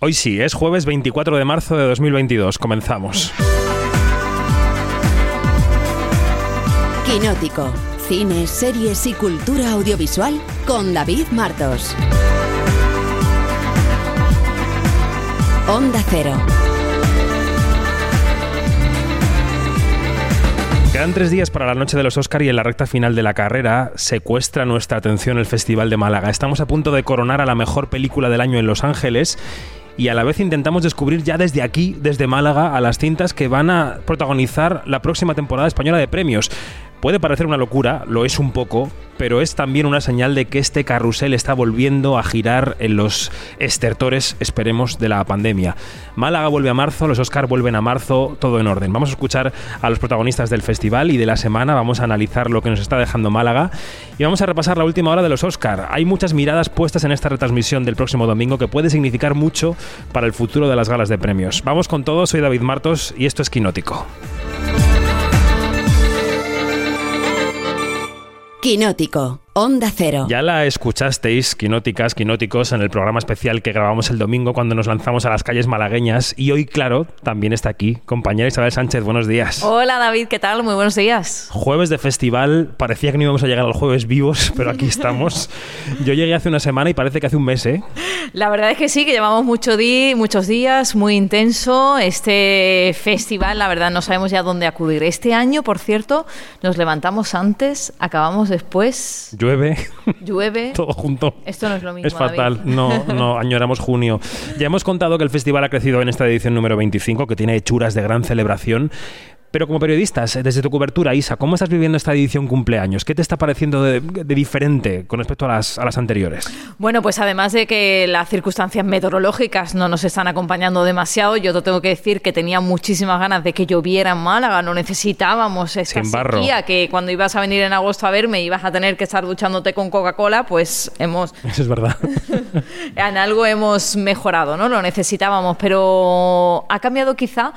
Hoy sí, es jueves 24 de marzo de 2022. Comenzamos. Quinótico. Cine, series y cultura audiovisual con David Martos. Onda Cero. Quedan tres días para la noche de los Oscar y en la recta final de la carrera secuestra nuestra atención el Festival de Málaga. Estamos a punto de coronar a la mejor película del año en Los Ángeles y a la vez intentamos descubrir ya desde aquí, desde Málaga, a las cintas que van a protagonizar la próxima temporada española de premios. Puede parecer una locura, lo es un poco, pero es también una señal de que este carrusel está volviendo a girar en los estertores, esperemos, de la pandemia. Málaga vuelve a marzo, los Oscar vuelven a marzo, todo en orden. Vamos a escuchar a los protagonistas del festival y de la semana, vamos a analizar lo que nos está dejando Málaga y vamos a repasar la última hora de los Oscar. Hay muchas miradas puestas en esta retransmisión del próximo domingo que puede significar mucho para el futuro de las galas de premios. Vamos con todo, soy David Martos y esto es Quinótico. Quinótico. Onda Cero. Ya la escuchasteis, quinóticas, quinóticos, en el programa especial que grabamos el domingo cuando nos lanzamos a las calles malagueñas. Y hoy, claro, también está aquí. Compañera Isabel Sánchez, buenos días. Hola David, ¿qué tal? Muy buenos días. Jueves de festival, parecía que no íbamos a llegar al jueves vivos, pero aquí estamos. Yo llegué hace una semana y parece que hace un mes, ¿eh? La verdad es que sí, que llevamos mucho di muchos días, muy intenso. Este festival, la verdad, no sabemos ya dónde acudir. Este año, por cierto, nos levantamos antes, acabamos después. Llueve. Llueve. Todo junto. Esto no es lo mismo. Es fatal. David. No, no, añoramos junio. Ya hemos contado que el festival ha crecido en esta edición número 25, que tiene hechuras de gran celebración. Pero como periodistas, desde tu cobertura, Isa, ¿cómo estás viviendo esta edición cumpleaños? ¿Qué te está pareciendo de, de diferente con respecto a las, a las anteriores? Bueno, pues además de que las circunstancias meteorológicas no nos están acompañando demasiado, yo te tengo que decir que tenía muchísimas ganas de que lloviera en Málaga, no necesitábamos esta Sin barro. sequía, que cuando ibas a venir en agosto a verme ibas a tener que estar duchándote con Coca-Cola, pues hemos Eso es verdad. en algo hemos mejorado, ¿no? Lo necesitábamos, pero ha cambiado quizá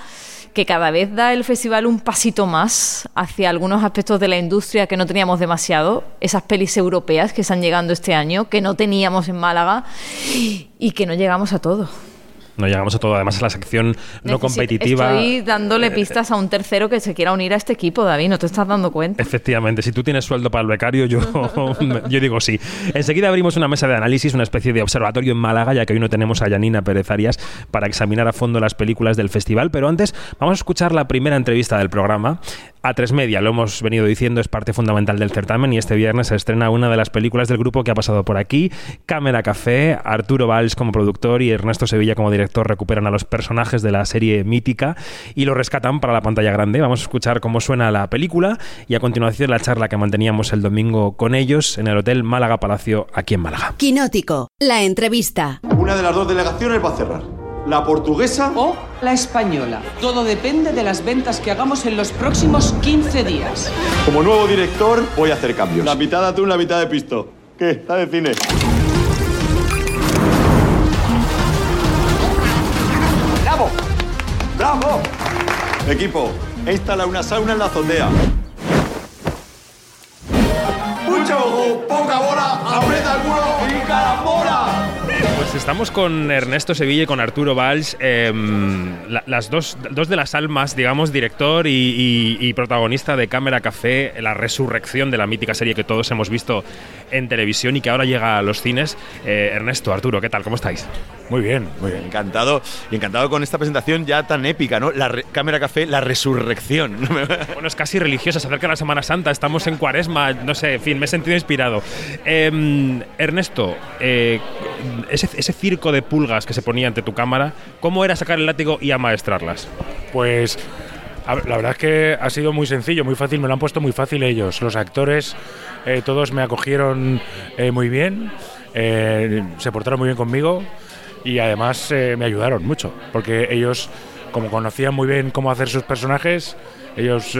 que cada vez da el festival un pasito más hacia algunos aspectos de la industria que no teníamos demasiado, esas pelis europeas que están llegando este año, que no teníamos en Málaga y que no llegamos a todo. No llegamos a todo, además a la sección no competitiva. Estoy dándole Eh, pistas a un tercero que se quiera unir a este equipo, David, no te estás dando cuenta. Efectivamente, si tú tienes sueldo para el becario, yo, yo digo sí. Enseguida abrimos una mesa de análisis, una especie de observatorio en Málaga, ya que hoy no tenemos a Yanina Pérez Arias para examinar a fondo las películas del festival. Pero antes, vamos a escuchar la primera entrevista del programa. A tres media, lo hemos venido diciendo, es parte fundamental del certamen y este viernes se estrena una de las películas del grupo que ha pasado por aquí. Cámara Café, Arturo Valls como productor y Ernesto Sevilla como director recuperan a los personajes de la serie mítica y lo rescatan para la pantalla grande. Vamos a escuchar cómo suena la película y a continuación la charla que manteníamos el domingo con ellos en el Hotel Málaga Palacio aquí en Málaga. Quinótico. La entrevista. Una de las dos delegaciones va a cerrar. La portuguesa o la española. Todo depende de las ventas que hagamos en los próximos 15 días. Como nuevo director voy a hacer cambios. La mitad de atún, la mitad de pisto. ¿Qué? ¿Está de cine? ¡Bravo! ¡Bravo! Equipo, he instalado una sauna en la azotea. ¡Mucho ojo! ¡Poca bola! ¡Aprieta el culo! ¡Y carambola! Pues estamos con Ernesto Sevilla y con Arturo Valls, la- las dos, dos de las almas, digamos, director y protagonista de Cámara Café, la resurrección de la mítica serie que todos hemos visto en televisión y que ahora llega a los cines. Eh, Ernesto, Arturo, ¿qué tal? ¿Cómo estáis? Muy bien, muy bien. Encantado. Y encantado con esta presentación ya tan épica, ¿no? La Cámara Café, la resurrección. Bueno, es casi religiosa, se acerca la Semana Santa, estamos en cuaresma, no sé, en fin, me he sentido inspirado. Eh, Ernesto, eh, ese, ese circo de pulgas que se ponía ante tu cámara, ¿cómo era sacar el látigo y amaestrarlas? Pues la verdad es que ha sido muy sencillo, muy fácil, me lo han puesto muy fácil ellos. Los actores, eh, todos me acogieron eh, muy bien, eh, se portaron muy bien conmigo y además me ayudaron mucho, porque ellos, como conocían muy bien cómo hacer sus personajes, ellos,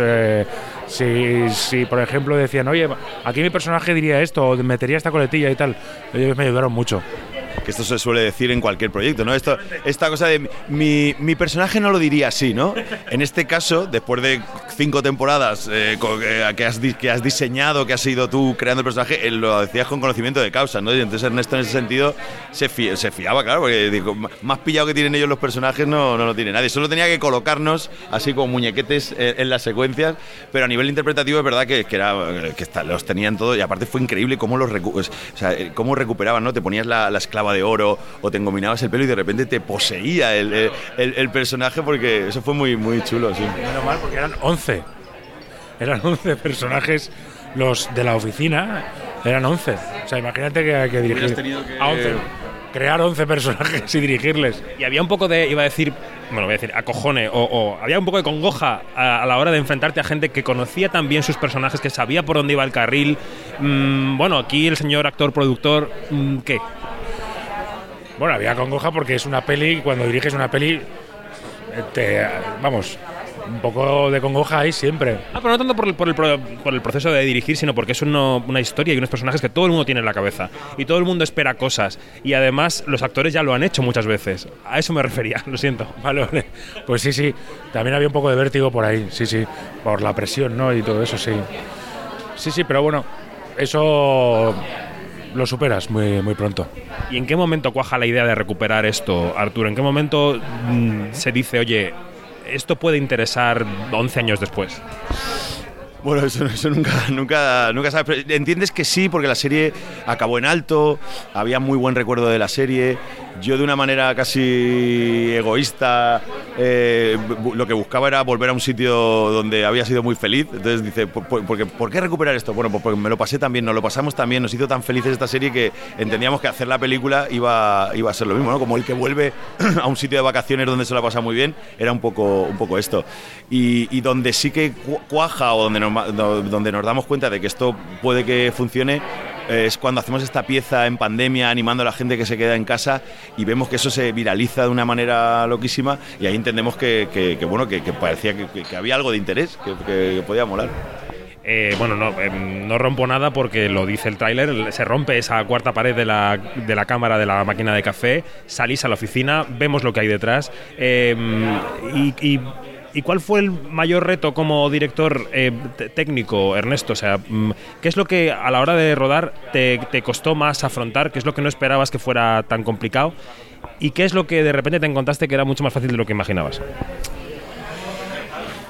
si, si por ejemplo decían, oye, aquí mi personaje diría esto, o metería esta coletilla y tal, ellos me ayudaron mucho. Que esto se suele decir en cualquier proyecto, ¿no? Esto, esta cosa de mi, mi personaje no lo diría así, ¿no? En este caso, después de cinco temporadas eh, eh, que, has, que has diseñado, que has sido tú creando el personaje, eh, lo decías con conocimiento de causa, ¿no? Y entonces Ernesto en ese sentido se, fi- se fiaba, claro, porque digo, más pillado que tienen ellos los personajes no, no lo tiene nadie. Solo tenía que colocarnos así como muñequetes eh, en las secuencias, pero a nivel interpretativo es verdad que, que era, que está- los tenían todos y aparte fue increíble cómo los recu- o sea, eh, cómo recuperaban, ¿no? Te ponías la, la esclava de oro o te engominabas el pelo y de repente te poseía el, el- el- el personaje porque eso fue muy, muy chulo, sí. Menos mal, porque eran 11. Eran 11 personajes los de la oficina. Eran 11. O sea, imagínate que hay que dirigir tenido que- a 11. Crear 11 personajes y dirigirles. Y había un poco de, iba a decir, bueno, voy a decir, acojone, o, o había un poco de congoja a, a la hora de enfrentarte a gente que conocía también sus personajes, que sabía por dónde iba el carril. Mm, bueno, aquí el señor actor, productor, mm, ¿qué? Bueno, había congoja porque es una peli, y cuando diriges una peli, te, vamos, un poco de congoja hay siempre. Ah, pero no tanto por el, por el, pro- por el proceso de dirigir, sino porque es uno- una historia y unos personajes que todo el mundo tiene en la cabeza. Y todo el mundo espera cosas. Y además los actores ya lo han hecho muchas veces. A eso me refería, lo siento. Vale, vale. Pues sí, sí. También había un poco de vértigo por ahí, sí, sí. Por la presión, ¿no? Y todo eso, sí. Sí, sí, pero bueno, eso lo superas muy, muy pronto. ¿Y en qué momento cuaja la idea de recuperar esto, Arturo? ¿En qué momento mm, se dice, oye, esto puede interesar 11 años después? Bueno, eso, eso nunca, nunca, nunca sabes. Pero entiendes que sí, porque la serie acabó en alto, había muy buen recuerdo de la serie. Yo, de una manera casi egoísta, eh, lo que buscaba era volver a un sitio donde había sido muy feliz. Entonces dice, ¿por, por- porque- ¿por qué recuperar esto? Bueno, pues porque me lo pasé tan bien, nos lo pasamos tan bien, nos hizo tan felices esta serie que entendíamos que hacer la película iba, iba a ser lo mismo, ¿no? Como el que vuelve a un sitio de vacaciones donde se lo ha pasado muy bien, era un poco, un poco esto. Y, donde sí que cu- cuaja o donde nos, donde nos damos cuenta de que esto puede que funcione es cuando hacemos esta pieza en pandemia animando a la gente que se queda en casa y vemos que eso se viraliza de una manera loquísima y ahí entendemos que, que- bueno que, parecía que, había algo de interés que, podía molar. Eh, bueno, no, eh, no rompo nada porque lo dice el tráiler, se rompe esa cuarta pared de la, de la cámara de la máquina de café, salís a la oficina, vemos lo que hay detrás. eh, y- y cuál fue el mayor reto como director eh, técnico, Ernesto? O sea, mm, ¿qué es lo que a la hora de rodar te, costó más afrontar? ¿Qué es lo que no esperabas que fuera tan complicado? ¿Y qué es lo que de repente te encontraste que era mucho más fácil de lo que imaginabas?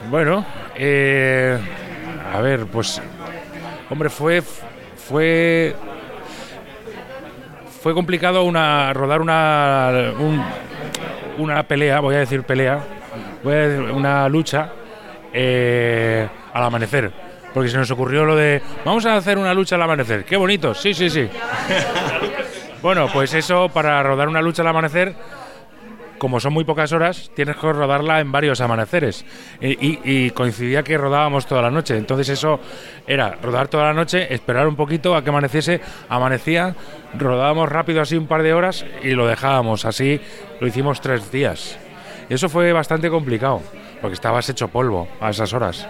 Bueno, eh, a ver, pues, hombre, fue, fue, fue complicado rodar una, un- una pelea, voy a decir pelea, decir una lucha eh, al amanecer, porque se nos ocurrió lo de, vamos a hacer una lucha al amanecer, qué bonito, sí, sí, sí. bueno, pues eso para rodar una lucha al amanecer como son muy pocas horas, tienes que rodarla en varios amaneceres. Y, y- y coincidía que rodábamos toda la noche. Entonces eso era rodar toda la noche, esperar un poquito a que amaneciese, amanecía, rodábamos rápido así un par de horas y lo dejábamos. Así lo hicimos tres días. Eso fue bastante complicado, porque estabas hecho polvo a esas horas.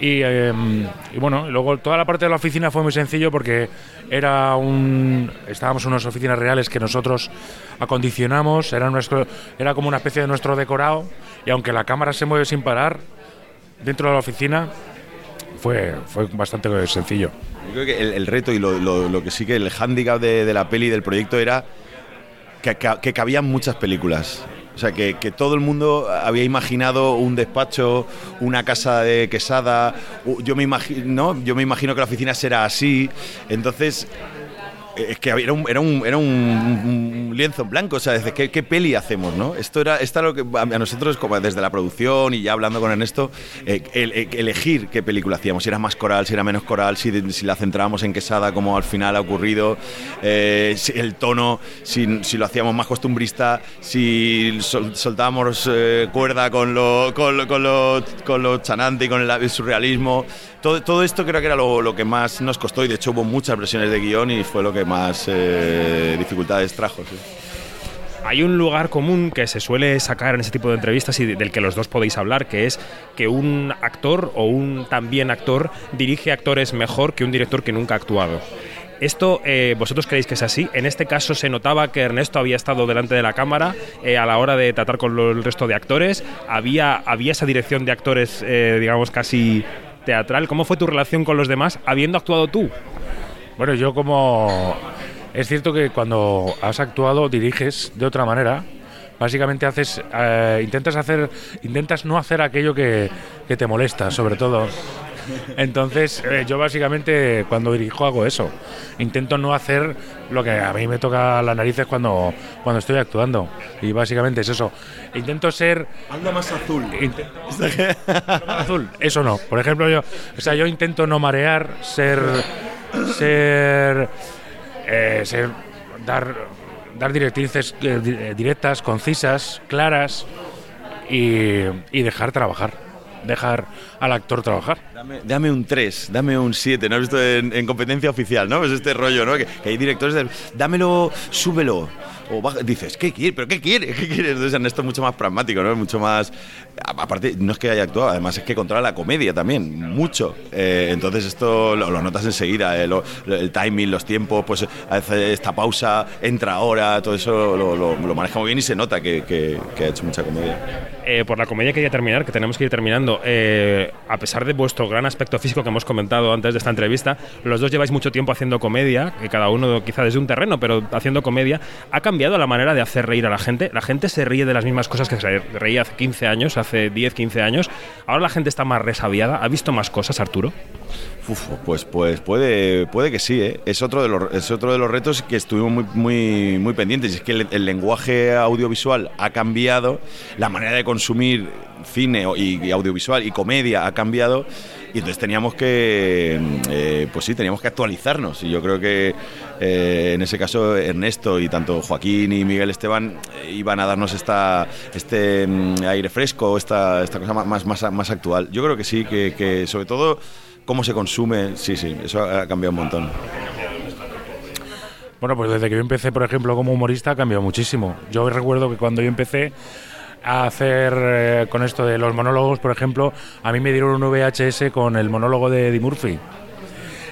Y, y bueno, luego toda la parte de la oficina fue muy sencillo porque era un estábamos en unas oficinas reales que nosotros acondicionamos, era nuestro era como una especie de nuestro decorado y aunque la cámara se mueve sin parar dentro de la oficina fue fue bastante sencillo. Yo creo que el, el reto y lo, lo- lo que sí que el hándicap de, de la peli del proyecto era que, que cabían muchas películas. O sea, que, que todo el mundo había imaginado un despacho, una casa de quesada. Yo me imagino, yo me imagino que la oficina será así. Entonces, es que era un, lienzo en blanco, o sea, desde qué, peli hacemos, ¿no? Esto era, lo que a nosotros, como desde la producción y ya hablando con Ernesto, eh, el- elegir qué película hacíamos, si era más coral, si era menos coral, si, si la centrábamos en Quesada, como al final ha ocurrido, eh, el tono, si, si lo hacíamos más costumbrista, si sol- soltábamos eh, cuerda con lo, con lo, con lo, con chanante y con el, el surrealismo. Todo, todo esto creo que era lo, lo que más nos costó y de hecho hubo muchas versiones de guion y fue lo que más eh, dificultades trajo. sí. Hay un lugar común que se suele sacar en ese tipo de entrevistas y de- del que los dos podéis hablar, que es que un actor o un también actor dirige actores mejor que un director que nunca ha actuado. Esto, eh, ¿vosotros creéis que es así? En este caso se notaba que Ernesto había estado delante de la cámara eh, a la hora de tratar con lo- el resto de actores. Había, había esa dirección de actores, eh, digamos, casi teatral. ¿Cómo fue tu relación con los demás habiendo actuado tú? Bueno, yo como... Es cierto que cuando has actuado diriges de otra manera. Básicamente haces, eh, intentas hacer, intentas no hacer aquello que, que te molesta, sobre todo. Entonces, eh, yo básicamente cuando dirijo hago eso. Intento no hacer lo que a mí me toca las narices cuando, cuando estoy actuando. Y básicamente es eso. Intento ser Anda más azul. azul. Eso no. Por ejemplo, yo, o sea, yo intento no marear, ser, ser, eh, ser- dar, dar directrices eh, eh, directas, concisas, claras y dejar trabajar, dejar al actor trabajar. Dame, dame un 3, dame un 7, ¿no has visto en, en competencia oficial, ¿no? Es este rollo, ¿no? Que, que hay directores de, dámelo, súbelo. O baja- dices, ¿qué quiere? ¿Pero qué quiere? ¿Qué quiere? Entonces Ernesto es mucho más pragmático, ¿no? Es mucho más... Aparte, no es que haya actuado, además es que controla la comedia también, mucho. Eh, entonces esto lo, lo notas enseguida, eh, lo- el timing, los tiempos, pues hace esta pausa, entra ahora, todo eso lo, maneja muy bien y se nota que, que- que ha hecho mucha comedia. Eh, por la comedia quería terminar, que tenemos que ir terminando. A pesar de vuestro gran aspecto físico que hemos comentado antes de esta entrevista, los dos lleváis mucho tiempo haciendo comedia, que cada uno quizá desde un terreno, pero haciendo comedia. ¿Ha cambiado la manera de hacer reír a la gente? La gente se ríe de las mismas cosas que se reía hace 15 años, hace 10, 15 años. Ahora la gente está más resabiada. ¿Ha visto más cosas, Arturo? Uf, pues, pues puede, puede que sí, ¿eh? es, otro de los, es otro de los retos que estuvimos muy, muy, muy pendientes. Es que el, lenguaje audiovisual ha cambiado, la manera de consumir cine y audiovisual y comedia ha cambiado y entonces teníamos que, eh, pues sí, teníamos que actualizarnos. Y yo creo que eh, en ese caso Ernesto y tanto Joaquín y Miguel Esteban eh, iban a darnos esta, este mm, aire fresco, esta, esta cosa más, más, más actual. Yo creo que sí, que, que sobre todo cómo se consume, sí, sí, eso ha cambiado un montón. Bueno, pues desde que yo empecé, por ejemplo, como humorista, ha cambiado muchísimo. Yo recuerdo que cuando yo empecé a hacer eh, con esto de los monólogos, por ejemplo, a mí me dieron un VHS con el monólogo de Eddie Murphy.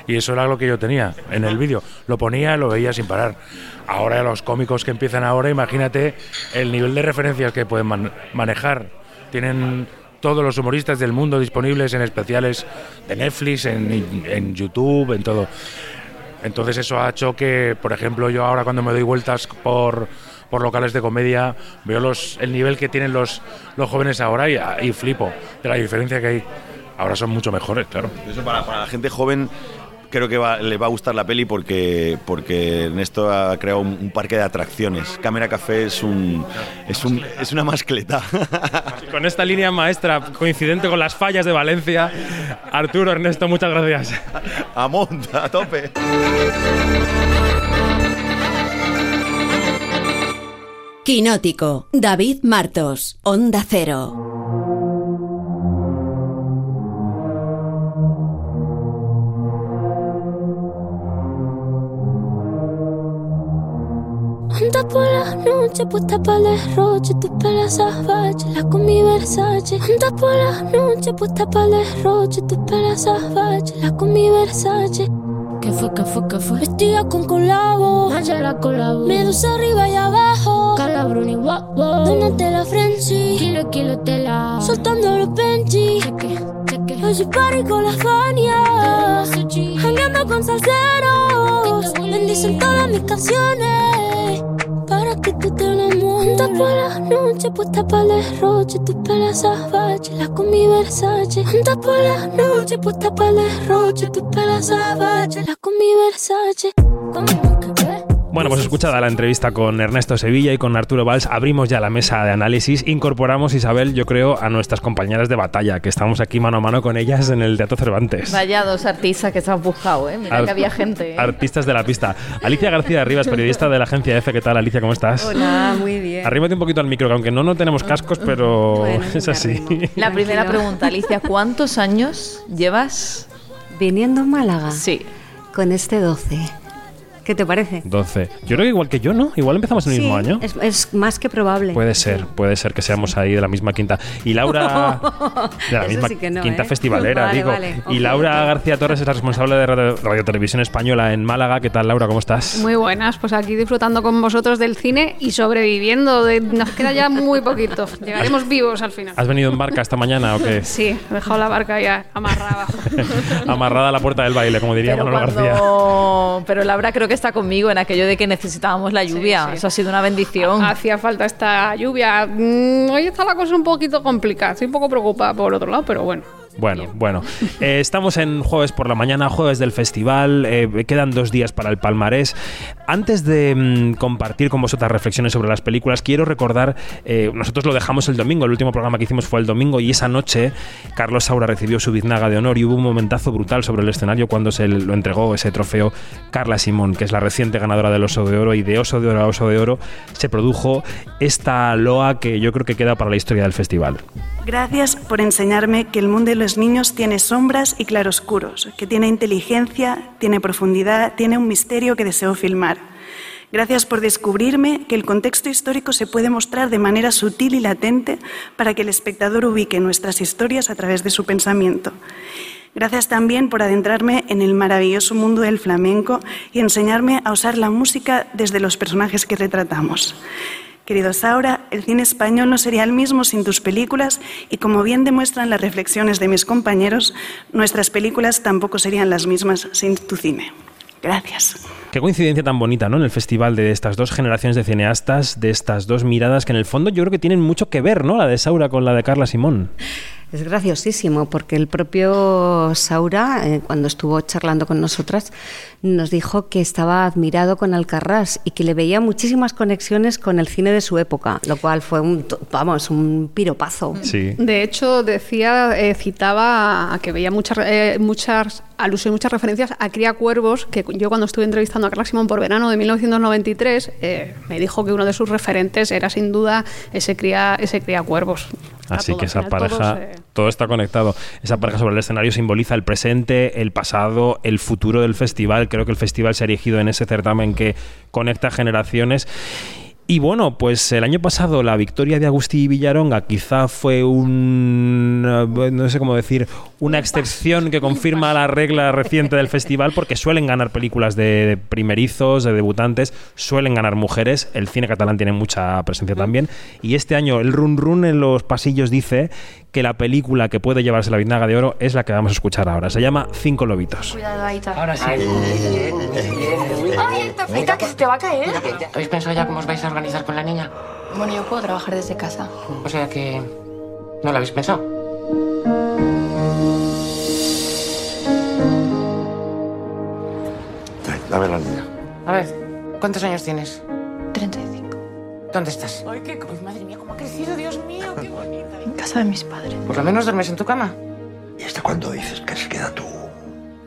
Y eso era lo que yo tenía en el vídeo. Lo ponía, lo veía sin parar. Ahora los cómicos que empiezan ahora, imagínate el nivel de referencias que pueden man- manejar. Tienen todos los humoristas del mundo disponibles en especiales de Netflix, en, YouTube, en todo. Entonces eso ha hecho que, por ejemplo, yo ahora cuando me doy vueltas por, por locales de comedia, veo los, el nivel que tienen los, los jóvenes ahora y, y flipo de la diferencia que hay. Ahora son mucho mejores, claro. Eso para, para la gente joven creo que va- le va a gustar la peli porque, porque Ernesto ha creado un, un parque de atracciones. Cámara Café es, un, es, un, es una mascleta. Con esta línea maestra coincidente con las fallas de Valencia, Arturo, Ernesto, muchas gracias. a monta, a tope. Quinótico, David Martos, Onda Cero. Anda por la noche, puesta para el derroche, tus pelas salvajes, la con mi Versace. Anda por la noche, puesta para el derroche, tus pelas salvajes, la con mi Versace. ¿Qué fue, qué fue, qué fue? Vestida con colabo, la colabo. Medusa arriba y abajo, calabrón y guapo. Donate la frenzy, kilo, kilo tela. Soltando los benchi, cheque, cheque. Hoy party con la Fania, jangueando con salseros. Bendicen todas mis canciones que tú por la noche, puesta para el derroche, tus pelas la con mi Versace. Anda por la noche, puesta para el derroche, tus pelas la con mi Versace. Bueno, pues escuchada la entrevista con Ernesto Sevilla y con Arturo Valls, abrimos ya la mesa de análisis. Incorporamos, Isabel, yo creo, a nuestras compañeras de batalla, que estamos aquí mano a mano con ellas en el Teatro Cervantes. Vaya dos artistas que se has buscado, ¿eh? Mira Ar- que había gente. ¿eh? Artistas de la pista. Alicia García Rivas, periodista de la agencia F. ¿Qué tal, Alicia? ¿Cómo estás? Hola, muy bien. Arrímate un poquito al micro, que aunque no, no tenemos cascos, pero Bueno, es así. arrimo. La primera pregunta, Alicia, ¿cuántos años llevas? Viniendo a Málaga Sí. con este 12. ¿Qué te parece? 12. Yo creo que igual que yo, ¿no? Igual empezamos en el Sí, mismo año. Es, es más que probable. Puede ser, puede ser que seamos ahí de la misma quinta. Y Laura. De la Eso misma sí que no, quinta ¿eh? festivalera, Vale, digo. vale. Y. Laura García Torres es la responsable de Radio, Radio Televisión Española en Málaga. ¿Qué tal, Laura? ¿Cómo estás? Muy buenas, pues aquí disfrutando con vosotros del cine y sobreviviendo. de- nos queda ya muy poquito. Llegaremos vivos al final. ¿Has venido en barca esta mañana o qué? Sí, he dejado la barca ya amarrada. Amarrada a la puerta del baile, como diría Pero, Manolo García. cuando... pero Laura creo que está conmigo en aquello de que necesitábamos la lluvia. sí. Eso ha sido una bendición. Hacía falta esta lluvia. Mm, hoy está la cosa un poquito complicada. Estoy un poco preocupada por otro lado, pero bueno. Bueno, bueno. Eh, estamos en jueves por la mañana, jueves del festival. eh, quedan dos días para el palmarés. Antes de mm, compartir con vosotras reflexiones sobre las películas, quiero recordar, eh, nosotros lo dejamos el domingo, el último programa que hicimos fue el domingo y esa noche Carlos Saura recibió su biznaga de honor y hubo un momentazo brutal sobre el escenario cuando se lo entregó ese trofeo Carla Simón, que es la reciente ganadora del Oso de Oro y de Oso de Oro a Oso de Oro se produjo esta loa que yo creo que queda para la historia del festival. Gracias por enseñarme que el mundo de los niños tiene sombras y claroscuros, que tiene inteligencia, tiene profundidad, tiene un misterio que deseo filmar. Gracias por descubrirme que el contexto histórico se puede mostrar de manera sutil y latente para que el espectador ubique nuestras historias a través de su pensamiento. Gracias también por adentrarme en el maravilloso mundo del flamenco y enseñarme a usar la música desde los personajes que retratamos. Querido Saura, el cine español no sería el mismo sin tus películas y como bien demuestran las reflexiones de mis compañeros, nuestras películas tampoco serían las mismas sin tu cine. Gracias. Qué coincidencia tan bonita, ¿no? En el festival de estas dos generaciones de cineastas, de estas dos miradas que en el fondo yo creo que tienen mucho que ver, ¿no? La de Saura con la de Carla Simón. Es graciosísimo porque el propio Saura, eh, cuando estuvo charlando con nosotras, nos dijo que estaba admirado con Alcarrás y que le veía muchísimas conexiones con el cine de su época, lo cual fue un, vamos, un piropazo. Sí. De hecho, decía, eh, citaba a que veía muchas, eh, muchas alusiones, muchas referencias a Cría Cuervos, que yo cuando estuve entrevistando a Carla Simón por verano de 1993, eh, me dijo que uno de sus referentes era sin duda ese Cría, ese cría Cuervos. Así todo, que esa pareja, todos, eh, todo está conectado. Esa pareja sobre el escenario simboliza el presente, el pasado, el futuro del festival. Creo que el festival se ha erigido en ese certamen que conecta generaciones. Y bueno, pues el año pasado la victoria de Agustí Villaronga quizá fue un, eh, no sé cómo decir, una excepción que confirma la regla reciente del festival porque suelen ganar películas de primerizos, de debutantes, suelen ganar mujeres, el cine catalán tiene mucha presencia también y este año el run run en los pasillos dice que la película que puede llevarse la biznaga de oro es la que vamos a escuchar ahora, se llama Cinco Lobitos. Cuidado, Aita. Ahora sí. ¡Ay, Aita, que se te va a caer! ¿Habéis pensado ya cómo os vais a organizar con la niña? Bueno, yo puedo trabajar desde casa. O sea que... ¿No lo habéis pensado? Dame la niña. A ver, ¿cuántos años tienes? 35. ¿Dónde estás? Ay, qué... Ay, madre mía, cómo ha crecido, Dios mío, qué bonita. En casa de mis padres. Por lo menos duermes en tu cama. ¿Y hasta cuándo dices que se queda tu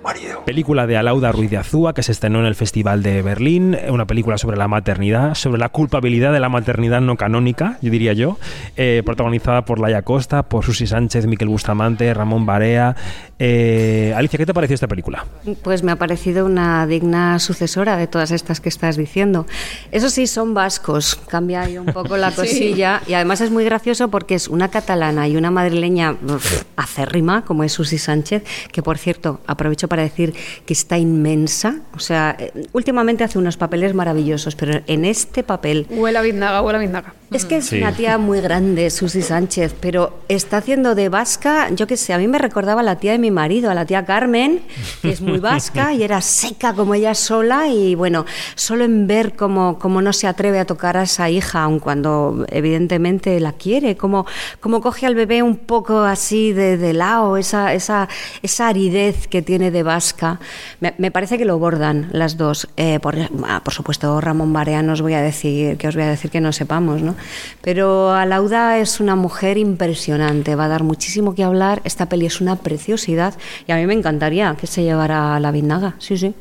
marido? Película de Alauda Ruiz de Azúa que se estrenó en el Festival de Berlín, una película sobre la maternidad, sobre la culpabilidad de la maternidad no canónica, yo diría yo, eh, protagonizada por Laia Costa, por Susi Sánchez, Miquel Bustamante, Ramón Barea. Eh, Alicia, ¿qué te pareció esta película? Pues me ha parecido una digna sucesora de todas estas que estás diciendo. Eso sí, son vascos, cambia ahí un poco la Sí. cosilla. Y además es muy gracioso porque es una catalana y una madrileña uf, acérrima, como es Susi Sánchez, que por cierto, aprovecho para decir que está inmensa. O sea, eh, últimamente hace unos papeles maravillosos, pero en este papel Huele a biznaga, huele a biznaga. es que es Sí. una tía muy grande, Susi Sánchez, pero está haciendo de vasca, yo qué sé, a mí me recordaba a la tía de mi marido, a la tía Carmen, que es muy vasca y era seca como ella sola y bueno, solo en ver cómo, cómo no se atreve a tocar a esa hija, aun cuando evidentemente la quiere, cómo, cómo coge al bebé un poco así de, de lado, esa, esa, esa aridez que tiene vasca, me, parece que lo bordan las dos. Eh, por, ah, por supuesto, Ramón Barea no os voy a decir, que os voy a decir que no sepamos, ¿no? Pero Alauda es una mujer impresionante, va a dar muchísimo que hablar. Esta peli es una preciosidad y a mí me encantaría que se llevara la Vindaga. Sí, sí.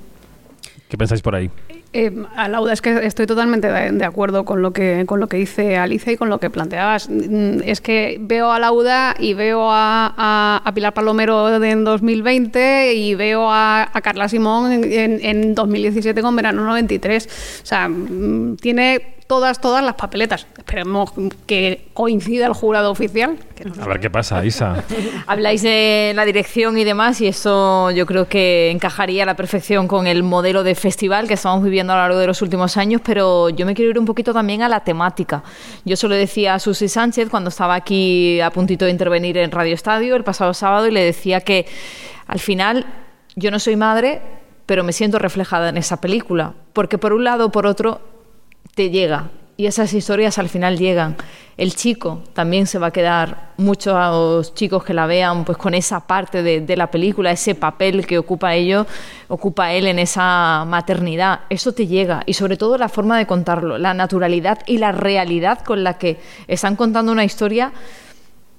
¿Qué pensáis por ahí? Eh, a Lauda, es que estoy totalmente de, acuerdo con lo que con lo que dice Alicia y con lo que planteabas. Mm, Es que veo a Lauda y veo a, Pilar Palomero de- en 2020 y veo a, Carla Simón en, en- en 2017 con Verano 93. O sea, mm, tiene todas, todas las papeletas. Esperemos que coincida el jurado oficial. que no A ver qué pasa, Isa. Habláis de la dirección y demás y eso yo creo que encajaría a la perfección con el modelo de festival que estamos viviendo a lo largo de los últimos años, pero yo me quiero ir un poquito también a la temática. Yo se lo decía a Susi Sánchez cuando estaba aquí a puntito de intervenir en Radio Estadio el pasado sábado y le decía que al final yo no soy madre, pero me siento reflejada en esa película, porque por un lado o por otro te llega y esas historias al final llegan. El chico también se va a quedar, muchos chicos que la vean, pues con esa parte de, de la película, ese papel que ocupa ello, ocupa él en esa maternidad. Eso te llega y sobre todo la forma de contarlo, la naturalidad y la realidad con la que están contando una historia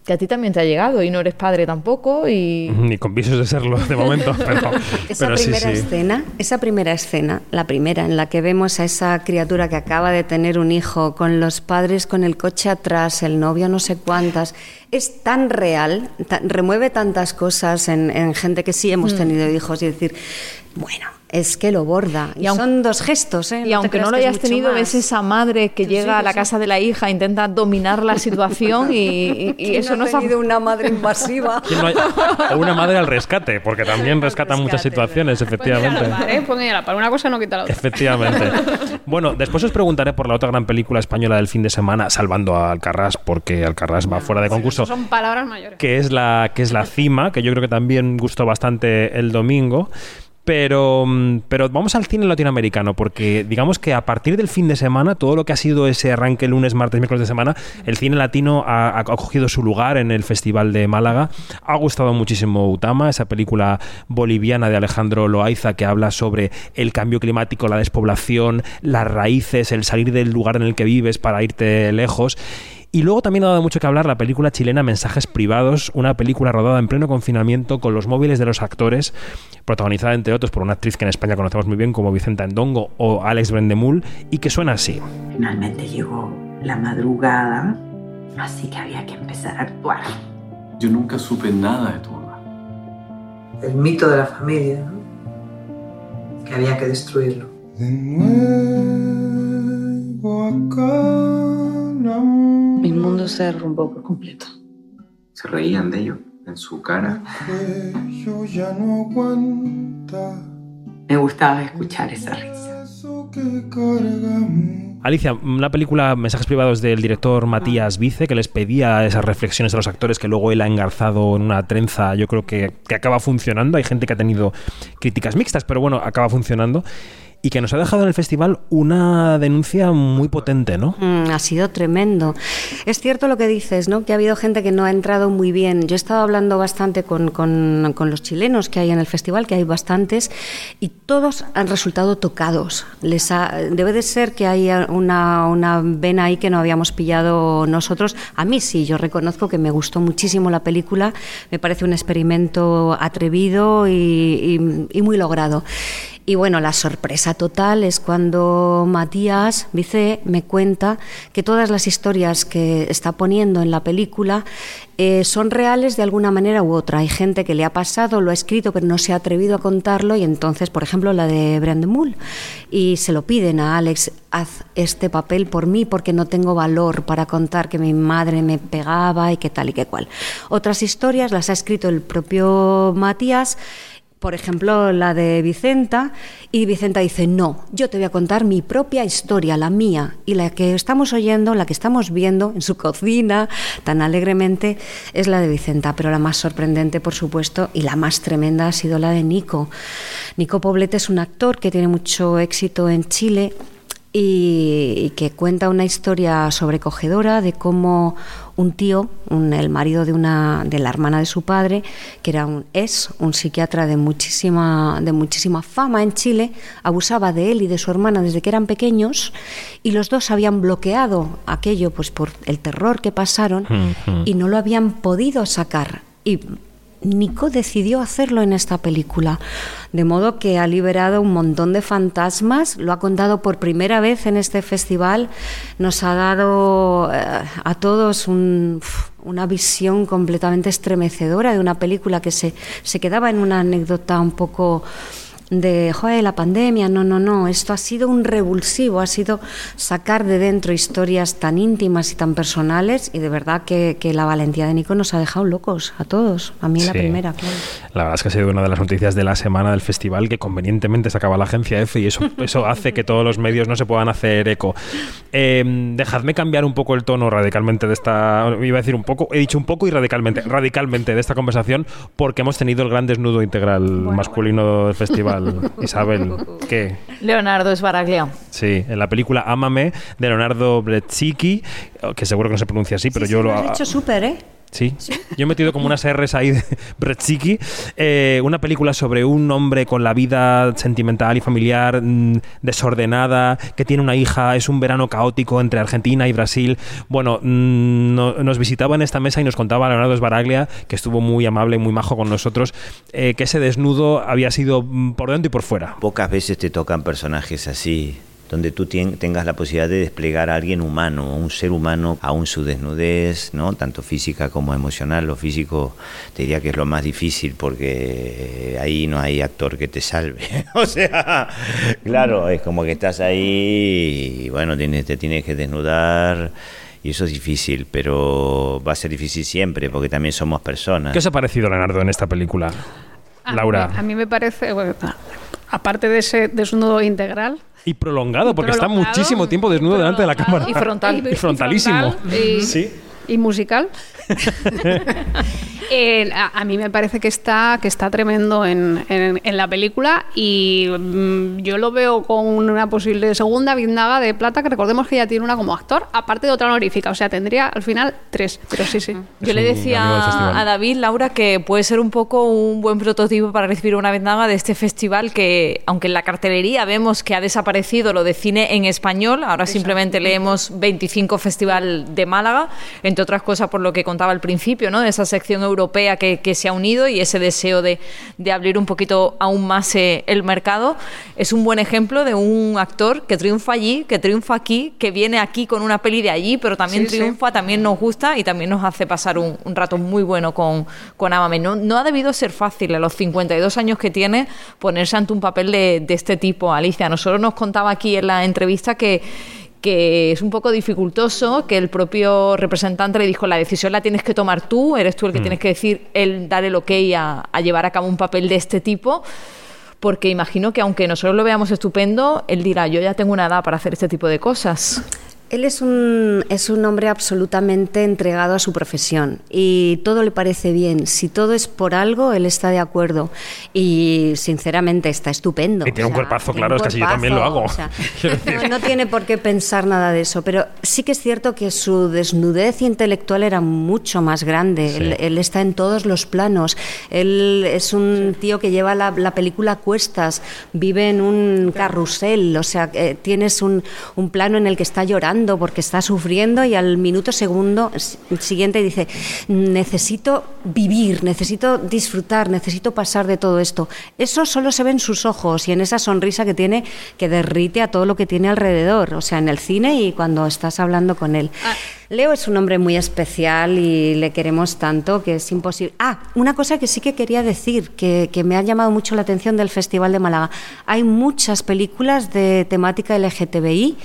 que a ti también te ha llegado y no eres padre tampoco y Ni con visos de serlo de momento, pero, Esa pero primera sí. escena, esa primera escena, la primera en la que vemos a esa criatura que acaba de tener un hijo con los padres con el coche atrás, el novio no sé cuántas, es tan real, tan- remueve tantas cosas en, en gente que sí hemos Mm. tenido hijos y decir, bueno, es que lo borda. Y, son dos gestos, ¿eh? Y aunque no lo es hayas tenido, más. ves esa madre que llega sí, a la sí. casa de la hija, intenta dominar la situación y, y- y ¿Quién eso ha no es a- tenido una madre invasiva. ¿Quién no hay- O una madre al rescate, porque también rescatan muchas situaciones, efectivamente. ¿eh? Pues mira, para una cosa no quita la otra. Efectivamente. Bueno, después os preguntaré por la otra gran película española del fin de semana, salvando a Alcarrás, porque Alcarrás va fuera de concurso, Son palabras mayores. que es la que es la cima, que yo creo que también gustó bastante el domingo. Pero, mm, pero vamos al cine latinoamericano, porque digamos que a partir del fin de semana, todo lo que ha sido ese arranque lunes, martes, miércoles de semana, el cine latino ha, ha cogido su lugar en el Festival de Málaga. Ha gustado muchísimo Utama, esa película boliviana de Alejandro Loaiza que habla sobre el cambio climático, la despoblación, las raíces, el salir del lugar en el que vives para irte lejos. Y luego también ha dado mucho que hablar la película chilena Mensajes Privados, una película rodada en pleno confinamiento con los móviles de los actores, protagonizada entre otros por una actriz que en España conocemos muy bien como Vicenta Endongo o Alex Brendemul, y que suena así. Finalmente llegó la madrugada, así que había que empezar a actuar. Yo nunca supe nada de tu mamá. El mito de la familia, ¿no? que había que destruirlo. Mi mundo se derrumbó por completo. Se reían de ello en su cara. Me gustaba escuchar esa risa. Alicia, una película Mensajes Privados del director Matías Vice, que les pedía esas reflexiones a los actores que luego él ha engarzado en una trenza, yo creo que, que acaba funcionando. Hay gente que ha tenido críticas mixtas, pero bueno, acaba funcionando. Y que nos ha dejado en el festival una denuncia muy potente, ¿no? Mm, ha sido tremendo. Es cierto lo que dices, ¿no? Que ha habido gente que no ha entrado muy bien. Yo he estado hablando bastante con, con- con los chilenos que hay en el festival, que hay bastantes, y todos han resultado tocados. Les ha- debe de ser que hay una, una vena ahí que no habíamos pillado nosotros. A mí sí, yo reconozco que me gustó muchísimo la película. Me parece un experimento atrevido y, y- y muy logrado. Y bueno, la sorpresa total es cuando Matías Vice me cuenta que todas las historias que está poniendo en la película eh, son reales de alguna manera u otra. Hay gente que le ha pasado, lo ha escrito, pero no se ha atrevido a contarlo. Y entonces, por ejemplo, la de Brandemul. Y se lo piden a Alex, haz este papel por mí porque no tengo valor para contar que mi madre me pegaba y qué tal y qué cual. Otras historias las ha escrito el propio Matías. Por ejemplo, la de Vicenta, y Vicenta dice, no, yo te voy a contar mi propia historia, la mía, y la que estamos oyendo, la que estamos viendo en su cocina tan alegremente, es la de Vicenta, pero la más sorprendente, por supuesto, y la más tremenda ha sido la de Nico. Nico Poblete es un actor que tiene mucho éxito en Chile y, y que cuenta una historia sobrecogedora de cómo un tío, un- el marido de una de la hermana de su padre, que era un es un psiquiatra de muchísima de muchísima fama en Chile, abusaba de él y de su hermana desde que eran pequeños y los dos habían bloqueado aquello pues por el terror que pasaron y no lo habían podido sacar. Y Nico decidió hacerlo en esta película. De modo que ha liberado un montón de fantasmas, lo ha contado por primera vez en este festival, nos ha dado eh, a todos un, una visión completamente estremecedora de una película que se, se quedaba en una anécdota un poco de, joder, la pandemia, no, no, no, esto ha sido un revulsivo, ha sido sacar de dentro historias tan íntimas y tan personales y de verdad que, que la valentía de Nico nos ha dejado locos a todos, a mí la primera, claro. La verdad es que ha sido una de las noticias de la semana del festival que convenientemente sacaba la agencia F y eso, eso hace que todos los medios no se puedan hacer eco. Eh, dejadme cambiar un poco el tono radicalmente de esta. Iba a decir un poco, he dicho un poco y radicalmente, radicalmente de esta conversación porque hemos tenido el gran desnudo integral masculino del festival. Isabel, ¿qué? Leonardo Sbaraglia. Sí, en la película Ámame de Leonardo Brezicki, que seguro que no se pronuncia así, pero yo Lo lo has dicho súper, ¿eh? Sí. Yo he metido como unas R's ahí de Brezicki. Eh, una película sobre un hombre con la vida sentimental y familiar mm, desordenada, que tiene una hija, es un verano caótico entre Argentina y Brasil. Bueno, mm, no- nos visitaba en esta mesa y nos contaba Leonardo Sbaraglia, que estuvo muy amable y muy majo con nosotros, eh, que ese desnudo había sido mm, por dentro y por fuera. Pocas veces te tocan personajes así, donde tú tengas la posibilidad de desplegar a alguien humano, un ser humano, aún su desnudez, ¿no? tanto física como emocional. Lo físico te diría que es lo más difícil porque ahí no hay actor que te salve. o sea, claro, es como que estás ahí y bueno, tienes, te tienes que desnudar. Y eso es difícil, pero va a ser difícil siempre porque también somos personas. ¿Qué os ha parecido Leonardo en esta película? A Laura. mí- A mí me parece, bueno, aparte de ese desnudo integral, Y prolongado, porque está prolongado, muchísimo tiempo desnudo delante de la cámara. Y frontal. Y frontalísimo. frontal y- Sí. y musical. Eh, a, a mí me parece que está, que está tremendo en, en- en la película y mm, yo lo veo con una posible segunda biznaga de plata, que recordemos que ya tiene una como actor, aparte de otra honorífica, o sea, tendría al final tres, pero sí, sí. Yo le decía a David, Laura, que puede ser un poco un buen prototipo para recibir una vendaga de este festival que, aunque en la cartelería vemos que ha desaparecido lo de cine en español, ahora simplemente leemos 25 Festival de Málaga, entre otras cosas por lo que contaba al principio, ¿no? de esa sección europea que, que se ha unido y ese deseo de, de abrir un poquito aún más eh, el mercado. Es un buen ejemplo de un actor que triunfa allí, que triunfa aquí, que viene aquí con una peli de allí, pero también Sí, sí. triunfa, también nos gusta y también nos hace pasar un, un rato muy bueno con, con Amame. No, no ha debido ser fácil a los 52 años que tiene ponerse ante un papel de, de este tipo, Alicia. Nosotros nos contaba aquí en la entrevista que que es un poco dificultoso, que el propio representante le dijo, la decisión la tienes que tomar tú, eres tú el que Mm. tienes que decir, el dar el ok a, a llevar a cabo un papel de este tipo, porque imagino que aunque nosotros lo veamos estupendo, él dirá, yo ya tengo una edad para hacer este tipo de cosas. Él es un, es un hombre absolutamente entregado a su profesión y todo le parece bien. Si todo es por algo, él está de acuerdo. Y sinceramente está estupendo. Y tiene un O sea, cuerpazo, tiene claro, un es que si yo también lo hago. o sea, no, no tiene por qué pensar nada de eso, pero sí que es cierto que su desnudez intelectual era mucho más grande. Sí. Él, él está en todos los planos. Él es un tío que lleva la, la película a cuestas, vive en un carrusel, o sea, eh, tienes un, un plano en el que está llorando porque está sufriendo y al minuto segundo siguiente dice, necesito vivir, necesito disfrutar, necesito pasar de todo esto. Eso solo se ve en sus ojos y en esa sonrisa que tiene que derrite a todo lo que tiene alrededor, o sea, en el cine y cuando estás hablando con él. Leo es un hombre muy especial y le queremos tanto que es imposible. Ah, una cosa que sí que quería decir, que, que me ha llamado mucho la atención del Festival de Málaga. Hay muchas películas de temática LGTBI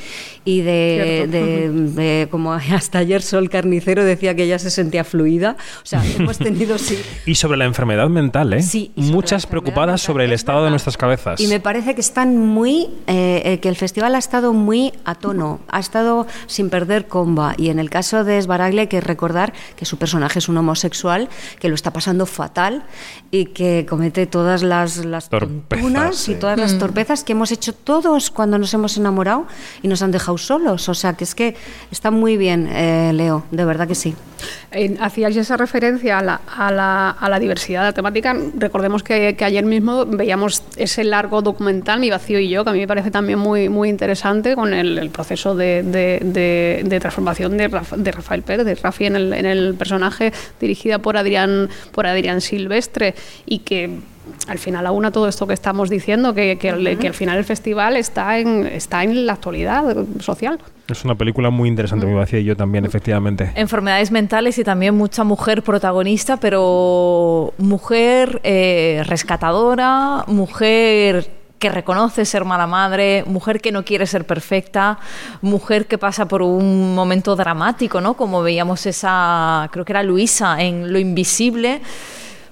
y de, de- de- como hasta ayer Sol Carnicero decía que ella se sentía fluida. O sea, hemos tenido sí. Y sobre la enfermedad mental, ¿eh? Sí, Muchas preocupadas sobre el estado de nuestras cabezas. Y me parece que están muy, eh, eh, que el festival ha estado muy a tono, ha estado sin perder comba. Y en el caso de Esbaraglia hay que recordar que su personaje es un homosexual que lo está pasando fatal y que comete todas las, las Torpezas, y sí. todas las Mm. torpezas que hemos hecho todos cuando nos hemos enamorado y nos han dejado solos. O sea, que es que está muy bien, eh, Leo, de verdad que sí. Hacíais esa referencia a la, a la- a la diversidad de la temática. Recordemos que, ayer mismo veíamos ese largo documental, Mi vacío y yo, que a mí me parece también muy, interesante con el, proceso de, de- de- transformación de, Raf- de Rafael Pérez, de Rafi en el, en el personaje dirigida por Adrián, por Adrián Silvestre y que al final aúna todo esto que estamos diciendo, que, que, el- que al final el festival está en, está en la actualidad social. Es una película muy interesante, mi vacía y yo también, efectivamente. Enfermedades mentales y también mucha mujer protagonista, pero mujer eh, rescatadora, mujer que reconoce ser mala madre, mujer que no quiere ser perfecta, mujer que pasa por un momento dramático, ¿no? Como veíamos esa, creo que era Luisa en Lo Invisible.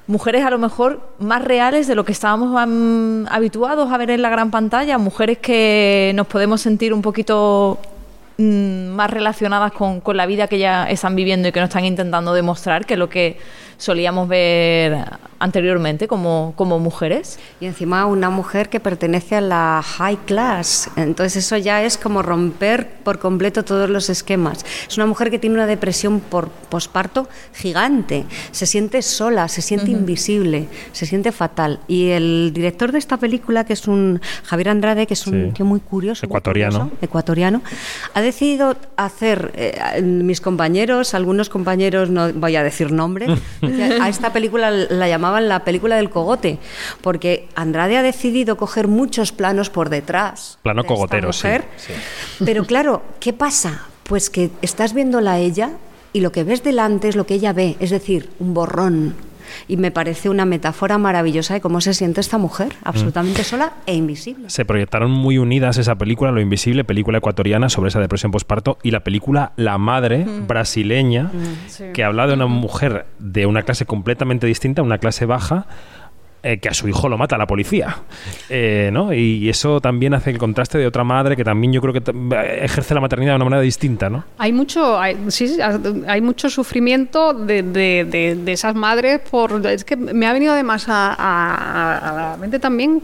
Mujeres a lo mejor más reales de lo que estábamos am, habituados a ver en la gran pantalla, mujeres que nos podemos sentir un poquito mm, más relacionadas con, con la vida que ya están viviendo y que nos están intentando demostrar que lo que solíamos ver anteriormente como, como mujeres. Y encima una mujer que pertenece a la high class. Entonces eso ya es como romper por completo todos los esquemas. Es una mujer que tiene una depresión por posparto gigante. Se siente sola, se siente Ujú. invisible, se siente fatal. Y el director de esta película, que es un Javier Andrade, que es un Sí. tío muy curioso, muy Ecuatoriano. curioso, ecuatoriano, ha decidido hacer, eh, mis compañeros, algunos compañeros, no voy a decir nombres, a esta película la llamaban la película del cogote, porque Andrade ha decidido coger muchos planos por detrás. Plano de esta cogotero, sí. mujer. Pero claro, ¿qué pasa? Pues que estás viéndola a ella y lo que ves delante es lo que ella ve, es decir, un borrón. Y me parece una metáfora maravillosa de cómo se siente esta mujer, absolutamente sola e invisible. Se proyectaron muy unidas esa película, Lo Invisible, película ecuatoriana sobre esa depresión postparto, y la película La Madre, brasileña, que habla de una mujer de una clase completamente distinta, una clase baja, eh, que a su hijo lo mata la policía. Eh, ¿no? Y eso también hace el contraste de otra madre que también yo creo que ejerce la maternidad de una manera distinta. ¿no? Hay mucho, hay, sí, hay mucho sufrimiento de, de- de- de esas madres por es que me ha venido además a, a- a la mente también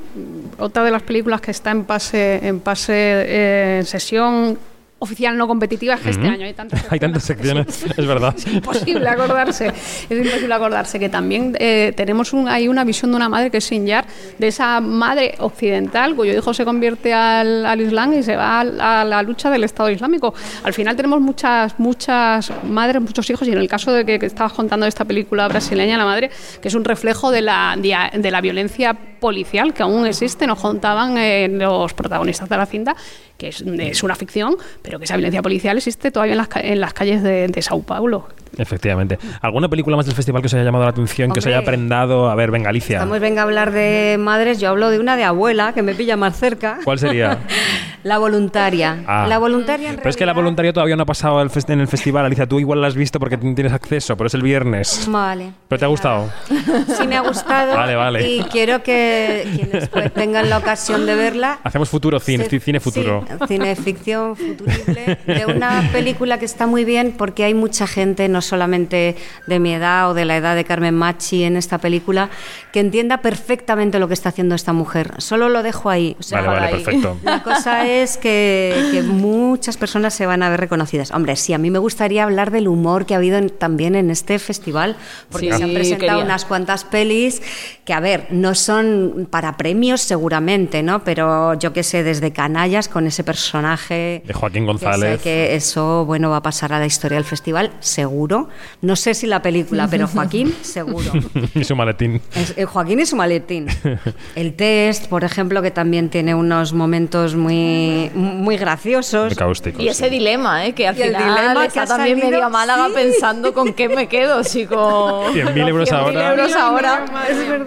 otra de las películas que está en pase en pase eh, en sesión oficial no competitiva es que este año hay tantas Hay tantas secciones, es verdad. imposible acordarse. Es imposible acordarse que también eh, tenemos un, hay una visión de una madre que es Sinjar, de esa madre occidental cuyo hijo se convierte al, al Islam y se va al- a, la lucha del Estado Islámico. Al final tenemos muchas muchas madres, muchos hijos y en el caso de que, que estabas contando de esta película brasileña, La Madre, que es un reflejo de la, de, de la violencia policial que aún existe, nos contaban eh, los protagonistas de la cinta, que es, es una ficción, pero que esa violencia policial existe todavía en las, en las calles de, de Sao Paulo. Efectivamente. ¿Alguna película más del festival que os haya llamado la atención, que os haya prendado? A ver, venga, Alicia. Estamos, venga a hablar de madres, yo hablo de una de abuela, que me pilla más cerca. ¿Cuál sería? La voluntaria. Ah. La voluntaria en Pero es que la voluntaria todavía no ha pasado en el festival, Alicia. Tú igual la has visto porque tienes acceso, pero es el viernes. Vale. ¿Pero te ha gustado? Sí me ha gustado Vale, vale. y quiero que quienes pues, tengan la ocasión de verla Hacemos futuro cine, cine futuro. Sí, cine ficción futurible de una película que está muy bien porque hay mucha gente, no solamente de mi edad o de la edad de Carmen Machi en esta película, que entienda perfectamente lo que está haciendo esta mujer. Solo lo dejo ahí. O sea, Vale, vale, ahí. perfecto. La cosa es que, que muchas personas se van a ver reconocidas. Hombre, sí, a mí me gustaría hablar del humor que ha habido en- también en este festival, porque Sí, se han presentado quería. unas cuantas pelis que, a ver, no son para premios seguramente, ¿no? Pero yo qué sé, desde Canallas con ese personaje... De Joaquín que sé González. que eso, bueno, va a pasar a la historia del festival, seguro. No sé si la película, pero Joaquín, seguro. y su maletín. Es- eh, Joaquín y su maletín. El test, por ejemplo, que también tiene unos momentos muy, muy graciosos. Muy cáusticos. Y ese dilema, ¿eh? que al Y el final dilema que está ha también salido, media Málaga sí. pensando con qué me quedo, si con 100.000 euros 100.000 ahora. euros ahora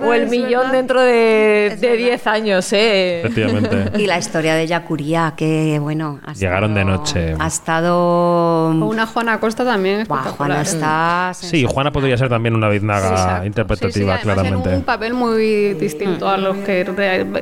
o el millón dentro de, de 10 años. ¿eh? Efectivamente. Y la historia de Yacuría, que bueno, ha Llegaron de noche. Ha estado. O una Juana Costa también Buah, espectacular. Juana está. Sí, Juana podría ser también una biznaga interpretativa, Sí, sí, además claramente. En un papel muy distinto a los que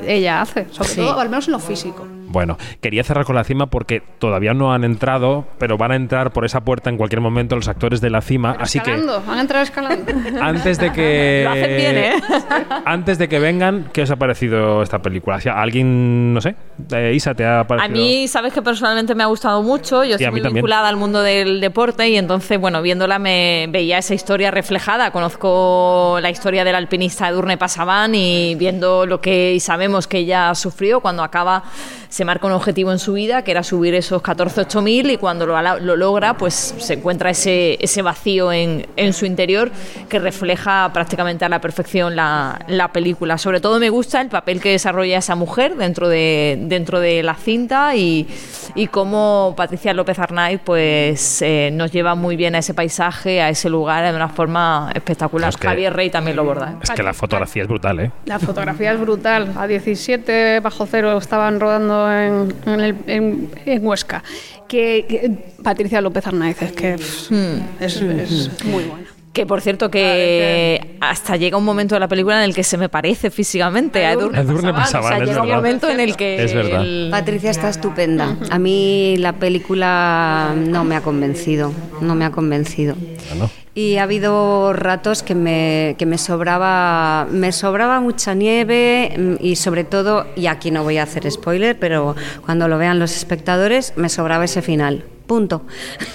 ella hace, sobre Sí. todo, al menos en lo físico. Bueno, quería cerrar con la cima porque todavía no han entrado, pero van a entrar por esa puerta en cualquier momento los actores de la cima, así que Escalando, van a entrar escalando. antes de que Lo hacen bien, ¿eh? antes de que vengan, ¿qué os ha parecido esta película? Si a alguien, no sé, eh, Isa, ¿te ha A parecido? mí, sabes que personalmente me ha gustado mucho. Yo a estoy muy también. vinculada al mundo del deporte y entonces, bueno, viéndola me veía esa historia reflejada. Conozco la historia del alpinista Edurne Pasaban y viendo lo que y sabemos que ella sufrió cuando acaba, se marca un objetivo en su vida que era subir esos 14-8000 y cuando lo, lo logra, pues se encuentra ese, ese vacío en, en su interior que refleja prácticamente a la perfección la, la película. Sobre todo me gusta el papel que desarrolla esa mujer dentro de, dentro de la cinta y, y cómo Patricia López Arnaiz pues, eh, nos lleva muy bien a ese paisaje, a ese lugar de una forma espectacular. Es que- Javier Rey también lo borda. ¿eh? Es que la fotografía es brutal, ¿eh? La fotografía es brutal. A 17 bajo cero estaban rodando en, en, el- en- en Huesca. Que, que Patricia López Arnaiz es que pff, es, es muy buena. Que por cierto que hasta llega un momento de la película en el que se me parece físicamente a Edurne, Edurne Pasaban. O sea, llega un momento en el que Es verdad. el- Patricia está estupenda. A mí la película no me ha convencido, no me ha convencido. Bueno. Y ha habido ratos que me, que me sobraba me sobraba mucha nieve mm, y sobre todo, y aquí no voy a hacer spoiler, pero cuando lo vean los espectadores, me sobraba ese final. Punto.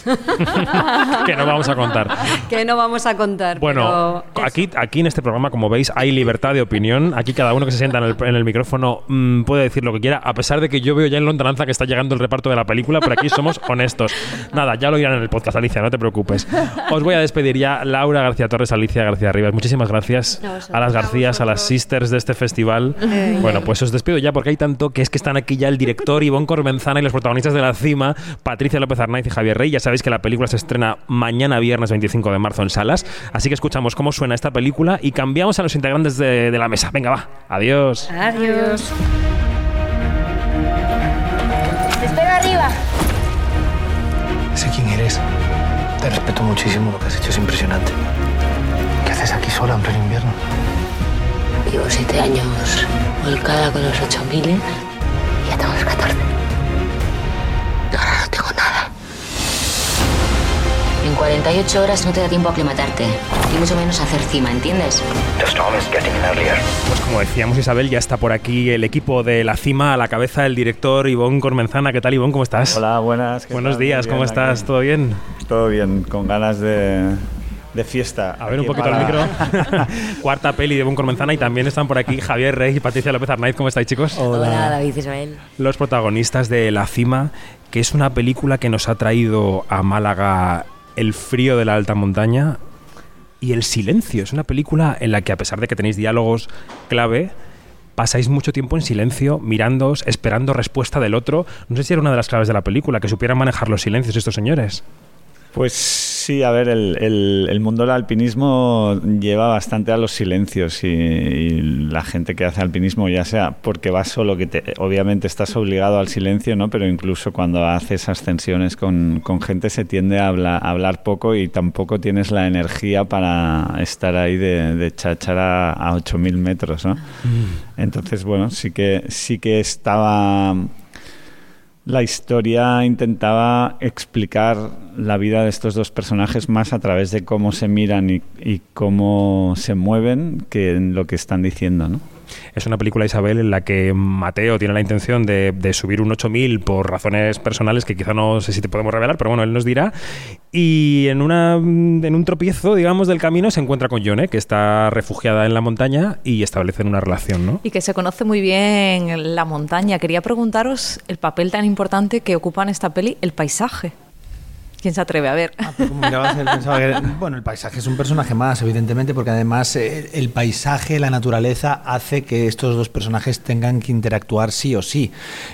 que no vamos a contar. que no vamos a contar. Bueno, pero aquí, aquí en este programa, como veis, hay libertad de opinión. Aquí cada uno que se sienta en el, en el micrófono mm, puede decir lo que quiera, a pesar de que yo veo ya en lontananza que está llegando el reparto de la película, pero aquí somos honestos. Nada, ya lo dirán en el podcast, Alicia, no te preocupes. Os voy a despedir ya. Laura García Torres, Alicia García Rivas, muchísimas gracias A las Garcías, a las sisters de este festival. Bueno, pues os despido ya porque hay tanto que es que están aquí ya el director Ivonne Cormenzana y los protagonistas de la cima, Patricia López Arnaiz y Javier Rey. Ya sabéis que la película se estrena mañana viernes 25 de marzo en salas, así que escuchamos cómo suena esta película y cambiamos a los integrantes de, de la mesa. Venga, va. Adiós. Adiós. Te espero arriba. Sé quién eres. Te respeto muchísimo. Lo que has hecho es impresionante. ¿Qué haces aquí sola en pleno invierno? Llevo siete años volcada con los 8000 y ya tengo los 14. En 48 horas no te da tiempo a aclimatarte, y mucho menos a hacer cima, ¿entiendes? The storm is getting earlier. Pues como decíamos Isabel, ya está por aquí el equipo de la cima a la cabeza del director Ivonne Cormenzana. ¿Qué tal Ivonne? ¿Cómo estás? Hola, buenas. ¿qué Buenos tal? Días, bien, ¿cómo estás? aquí. ¿Todo bien? Todo bien, con ganas de, de fiesta. A ver un poquito el micro. Cuarta peli de Ivonne Cormenzana y también están por aquí Javier Rey y Patricia López Arnaiz. ¿Cómo estáis, chicos? Hola, David Ismael. Los protagonistas de La Cima, que es una película que nos ha traído a Málaga el frío de la alta montaña y el silencio. Es una película en la que, a pesar de que tenéis diálogos clave, pasáis mucho tiempo en silencio, mirándoos, esperando respuesta del otro. No sé si era una de las claves de la película, que supieran manejar los silencios estos señores. Pues sí, a ver, el, el- el mundo del alpinismo lleva bastante a los silencios y, y la gente que hace alpinismo, ya sea porque vas solo, que te- obviamente estás obligado al silencio, ¿no? Pero incluso cuando haces ascensiones con, con gente se tiende a, habla- a hablar poco y tampoco tienes la energía para estar ahí de, de cháchara a 8.000 metros, ¿no? Entonces, bueno, sí que, sí que estaba... La historia intentaba explicar la vida de estos dos personajes más a través de cómo se miran y, cómo se mueven que en lo que están diciendo, ¿no? Es una película, Isabel, en la que Mateo tiene la intención de, subir un 8000 por razones personales que quizá no sé si te podemos revelar, pero bueno, él nos dirá. Y en, una, en un tropiezo, digamos, del camino se encuentra con Yone, que está refugiada en la montaña y establecen una relación, ¿no? Y que se conoce muy bien en la montaña. Quería preguntaros el papel tan importante que ocupa en esta peli el paisaje. ¿Quién se atreve a ver? Pensaba que- bueno, el paisaje es un personaje más, evidentemente, porque además eh, el paisaje, la naturaleza, hace que estos dos personajes tengan que interactuar sí o sí.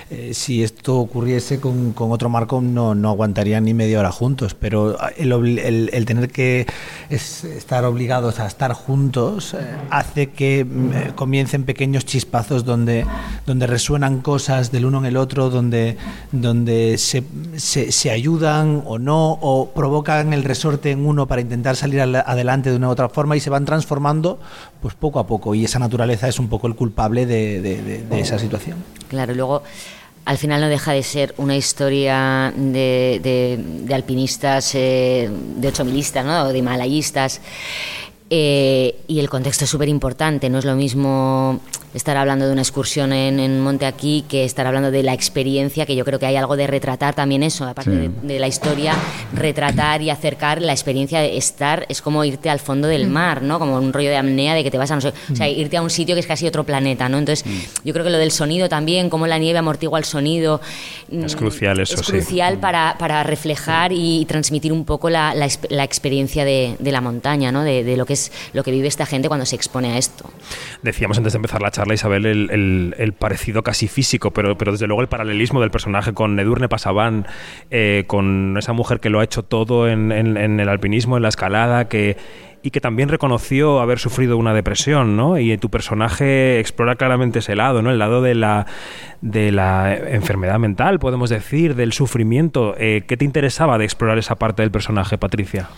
Eh, si esto ocurriese con, otro marco, no, no aguantarían ni media hora juntos, pero el, obli- el- tener que es- estar obligados a estar juntos eh, hace que mm, comiencen pequeños chispazos donde, donde resuenan cosas del uno en el otro, donde, donde se, se ayudan o no, o provocan el resorte en uno para intentar salir al- adelante de una u otra forma y se van transformando pues poco a poco. Y esa naturaleza es un poco el culpable de, esa situación. Claro, luego al final no deja de ser una historia de, de- de alpinistas, eh, de ochomilistas, ¿no? de himalayistas. Eh, y el contexto es súper importante, no es lo mismo estar hablando de una excursión en, en Monte Aquí que estar hablando de la experiencia, que yo creo que hay algo de retratar también eso, aparte Sí. de, de la historia, retratar y acercar la experiencia de estar, es como irte al fondo del mar, ¿no? Como un rollo de apnea de que te vas a no sé, o sea, irte a un sitio que es casi otro planeta, ¿no? Entonces, yo creo que lo del sonido también, cómo la nieve amortigua el sonido, Es mm, crucial eso, es sí. crucial para, para reflejar y transmitir un poco la, la la experiencia de, de la montaña, ¿no? De, de lo que es lo que vive esta gente cuando se expone a esto. Decíamos antes de empezar la charla, Isabel, el, el- parecido casi físico, pero, pero desde luego el paralelismo del personaje con Edurne Pasaban, eh, con esa mujer que lo ha hecho todo en, en- en el alpinismo, en la escalada, que y que también reconoció haber sufrido una depresión, ¿no? Y tu personaje explora claramente ese lado, ¿no? El lado de la, de la enfermedad mental, podemos decir, del sufrimiento. Eh, ¿Qué te interesaba de explorar esa parte del personaje, Patricia?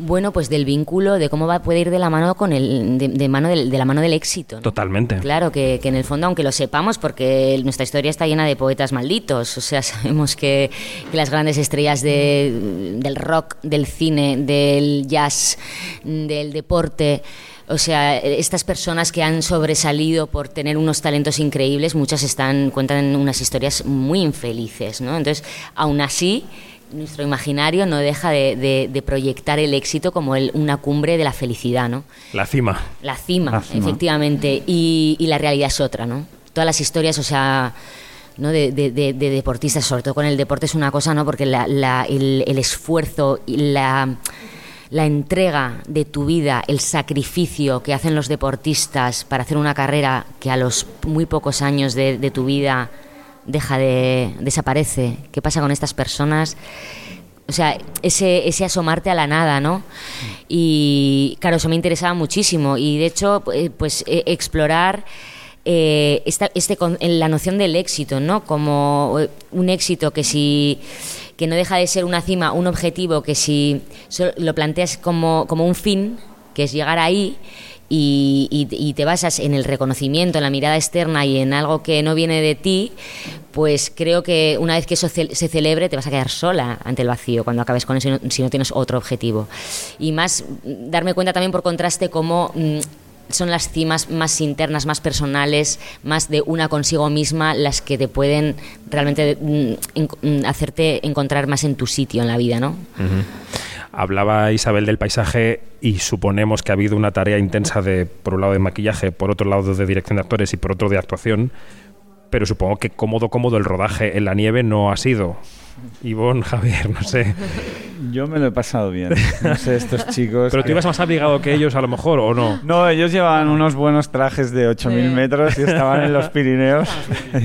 Bueno, pues del vínculo, de cómo va, puede ir de la mano con el, de, de mano del, de la mano del éxito. ¿no? Totalmente. Claro, que, que en el fondo, aunque lo sepamos, porque nuestra historia está llena de poetas malditos, o sea, sabemos que, que las grandes estrellas de- del rock, del cine, del jazz, del deporte, o sea, estas personas que han sobresalido por tener unos talentos increíbles, muchas están cuentan unas historias muy infelices, ¿no? Entonces, aún así, nuestro imaginario no deja de, de- de proyectar el éxito como el- una cumbre de la felicidad, ¿no? La cima. La cima, La cima. efectivamente. Y, y la realidad es otra, ¿no? Todas las historias, o sea, ¿no? De, de- de- de deportistas, sobre todo con el deporte es una cosa, ¿no? Porque la- la- el, el esfuerzo y la, la entrega de tu vida, el sacrificio que hacen los deportistas para hacer una carrera que a los muy pocos años de, de tu vida deja de desaparece. ¿Qué pasa con estas personas? O sea, ese, ese asomarte a la nada, ¿no? Y claro, eso me interesaba muchísimo. Y de hecho, eh, pues eh, explorar eh, esta, este, la noción del éxito, ¿no? Como eh, un éxito que si que no deja de ser una cima, un objetivo que si lo planteas como, como un fin, que es llegar ahí, y, y- y te basas en el reconocimiento, en la mirada externa y en algo que no viene de ti, pues creo que una vez que eso ce- se celebre te vas a quedar sola ante el vacío cuando acabes con eso y no- si no tienes otro objetivo. Y más mm, darme cuenta también por contraste cómo mm, son las cimas más internas, más personales, más de una consigo misma las que te pueden realmente mm, mm, hacerte encontrar más en tu sitio en la vida, ¿no? Ujú. Hablaba Isabel del paisaje y suponemos que ha habido una tarea intensa de, por un lado, de maquillaje, por otro lado, de dirección de actores y por otro, de actuación. Pero supongo que cómodo, cómodo el rodaje en la nieve no ha sido. Ivonne, Javier, no sé. Yo me lo he pasado bien. No sé, estos chicos. Pero tú ibas más abrigado que ellos, a lo mejor, ¿o no? No, ellos llevaban unos buenos trajes de 8.000 metros y estaban en los Pirineos.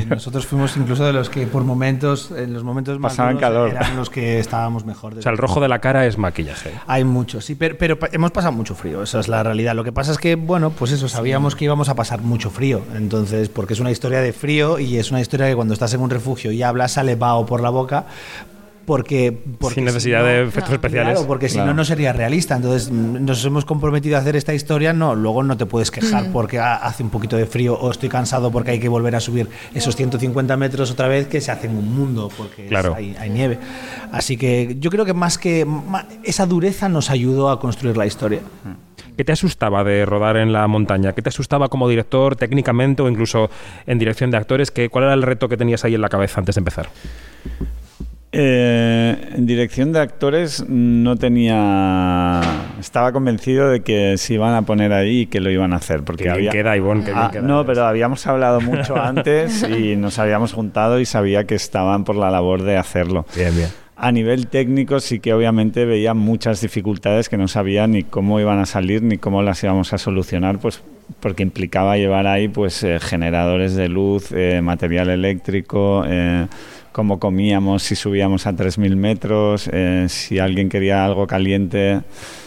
Nosotros fuimos incluso de los que por momentos, en los momentos más Pasaban duros, calor. eran los que estábamos mejor. O sea, el rojo de la cara es maquillaje. Hay muchos, sí, pero, hemos pasado mucho frío, esa es la realidad. Lo que pasa es que, bueno, pues eso, sabíamos que íbamos a pasar mucho frío. Entonces, porque es una historia de frío y es una historia que cuando estás en un refugio y hablas sale vaho por la boca. Porque, porque Sin si necesidad no- de efectos especiales. Claro, porque si no, no sería realista. Entonces, mm, nos hemos comprometido a hacer esta historia. No, luego no te puedes quejar Mm. porque ha- hace un poquito de frío o estoy cansado porque hay que volver a subir esos 150 metros otra vez que se hacen un mundo porque es- Claro. hay, hay nieve. Así que yo creo que más que esa dureza nos ayudó a construir la historia. ¿Qué te asustaba de rodar en la montaña? ¿Qué te asustaba como director técnicamente o incluso en dirección de actores? ¿Qué, ¿Cuál era el reto que tenías ahí en la cabeza antes de empezar? Eh, en dirección de actores no tenía... Estaba convencido de que se iban a poner ahí y que lo iban a hacer. Porque bien había... queda, Ivonne, bien Ah, queda. No, pero habíamos hablado mucho antes y nos habíamos juntado y sabía que estaban por la labor de hacerlo. Bien, bien. A nivel técnico sí que obviamente veía muchas dificultades que no sabía ni cómo iban a salir ni cómo las íbamos a solucionar, pues porque implicaba llevar ahí pues eh, generadores de luz, eh, material eléctrico, eh, cómo comíamos, si subíamos a 3.000 metros, eh, si alguien quería algo caliente.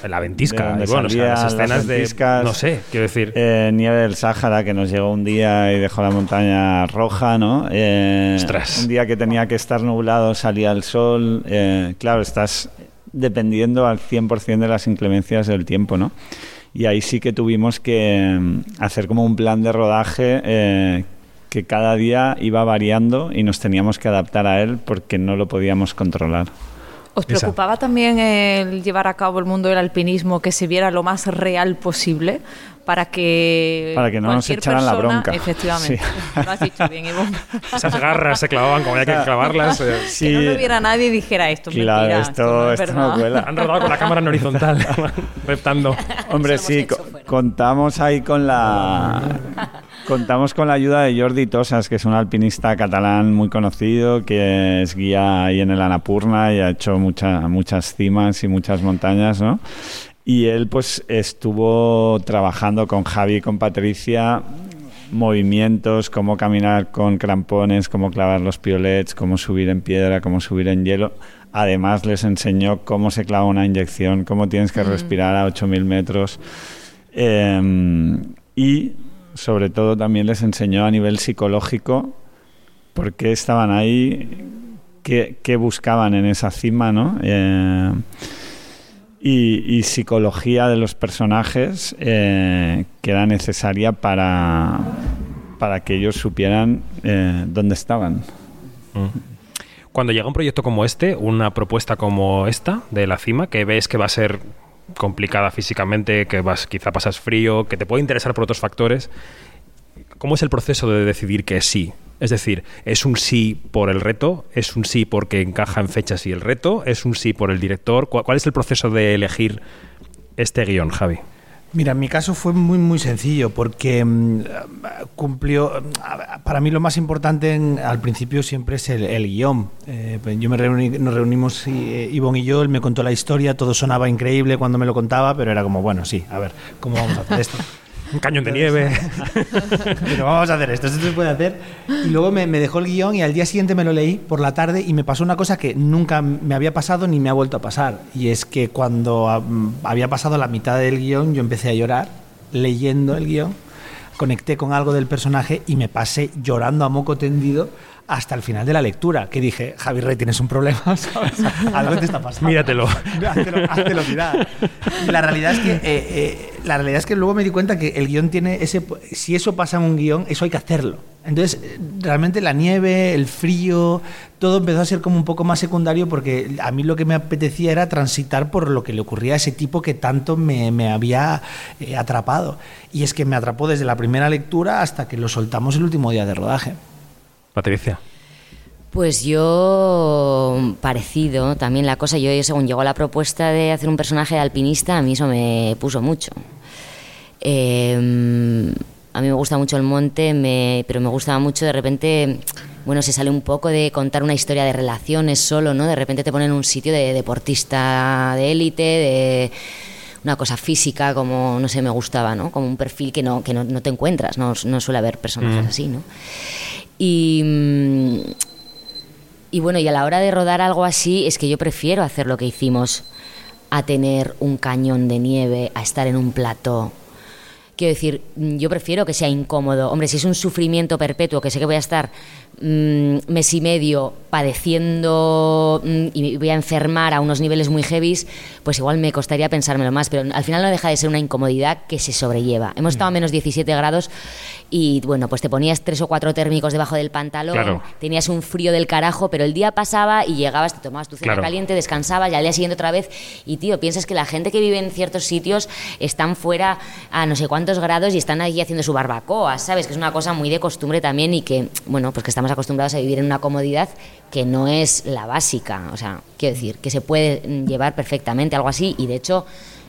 La ventisca, de Ivonne, o sea, las escenas de- ventiscas, no sé, quiero decir. eh, nieve del Sáhara que nos llegó un día y dejó la montaña roja, ¿no? Eh, Ostras. Un día que tenía que estar nublado salía el sol. eh, claro, estás dependiendo al 100% de las inclemencias del tiempo, ¿no? Y ahí sí que tuvimos que mm, hacer como un plan de rodaje eh, que cada día iba variando y nos teníamos que adaptar a él porque no lo podíamos controlar. ¿Os preocupaba también el llevar a cabo el mundo del alpinismo que se viera lo más real posible para que para que no nos echaran la persona- bronca. Efectivamente. Sí. Lo has dicho bien, Ivonne. Esas garras se clavaban como había que clavarlas. eh. Que no lo viera nadie y dijera esto. es Claro, mentira, esto, no es esto no cuela. Han rodado con la cámara en horizontal, reptando. Hombre, sí, co- contamos ahí con la contamos con la ayuda de Jordi Tosas, que es un alpinista catalán muy conocido, que es guía ahí en el Anapurna y ha hecho mucha- muchas cimas y muchas montañas, ¿no? Y él pues estuvo trabajando con Javi y con Patricia movimientos, cómo caminar con crampones, cómo clavar los piolets, cómo subir en piedra, cómo subir en hielo. Además les enseñó cómo se clava una inyección, cómo tienes que respirar a 8.000 metros. Eh, y sobre todo también les enseñó a nivel psicológico por qué estaban ahí, qué, qué buscaban en esa cima, ¿no? Eh, y, y psicología de los personajes eh, que era necesaria para, para que ellos supieran eh, dónde estaban. Cuando llega un proyecto como este, una propuesta como esta de la cima, que ves que va a ser complicada físicamente, que vas quizá pasas frío, que te puede interesar por otros factores, ¿cómo es el proceso de decidir que sí? Es decir, ¿es un sí por el reto? ¿Es un sí porque encaja en fechas y el reto? ¿Es un sí por el director? ¿Cuál, cuál es el proceso de elegir este guion, Javi? Mira, en mi caso fue muy muy sencillo porque mm, cumplió. mm, Para mí lo más importante en- al principio siempre es el, el guion. Eh, yo me reuní, nos reunimos eh, Ivonne y yo, él me contó la historia, todo sonaba increíble cuando me lo contaba, pero era como bueno, sí, a ver, ¿cómo vamos a hacer esto? Un cañón de nieve. Pero vamos a hacer esto, esto se puede hacer. Y luego me, me dejó el guion y al día siguiente me lo leí por la tarde y me pasó una cosa que nunca me había pasado ni me ha vuelto a pasar. Y es que cuando mm, había pasado la mitad del guion yo empecé a llorar leyendo el guion, conecté con algo del personaje y me pasé llorando a moco tendido hasta el final de la lectura, que dije, Javi Rey, tienes un problema, ¿sabes? Algo te está pasando. Míratelo. Háztelo, háztelo mirar. Y la realidad es que eh, eh, la realidad es que luego me di cuenta que el guion tiene ese si eso pasa en un guion, eso hay que hacerlo. Entonces, realmente la nieve, el frío, todo empezó a ser como un poco más secundario porque a mí lo que me apetecía era transitar por lo que le ocurría a ese tipo que tanto me, me había eh, atrapado. Y es que me atrapó desde la primera lectura hasta que lo soltamos el último día de rodaje. Patricia. Pues yo, parecido también la cosa, yo según llegó la propuesta de hacer un personaje de alpinista, a mí eso me puso mucho. Eh, a mí me gusta mucho el monte, me- pero me gustaba mucho de repente, bueno, se sale un poco de contar una historia de relaciones solo, ¿no? De repente te ponen en un sitio de deportista de élite, de una cosa física, como, no sé, me gustaba, ¿no? Como un perfil que no, que no, no te encuentras, no, no suele haber personajes Mm. así, ¿no? Y, mm, y bueno, y a la hora de rodar algo así, es que yo prefiero hacer lo que hicimos a tener un cañón de nieve, a estar en un plató. Quiero decir, mm, yo prefiero que sea incómodo. Hombre, si es un sufrimiento perpetuo, que sé que voy a estar mm, mes y medio padeciendo mm, y voy a enfermar a unos niveles muy heavies, pues igual me costaría pensármelo más. Pero al final no deja de ser una incomodidad que se sobrelleva. Hemos estado a menos 17 grados y bueno, pues te ponías tres o cuatro térmicos debajo del pantalón, Claro. tenías un frío del carajo, pero el día pasaba y llegabas, te tomabas tu cena Claro. caliente, descansabas y al día siguiente otra vez. Y tío, piensas que la gente que vive en ciertos sitios están fuera a no sé cuántos grados y están ahí haciendo su barbacoa, ¿sabes? Que es una cosa muy de costumbre también y que, bueno, pues que estamos acostumbrados a vivir en una comodidad que no es la básica. O sea, quiero decir, que se puede mm, llevar perfectamente algo así y de hecho.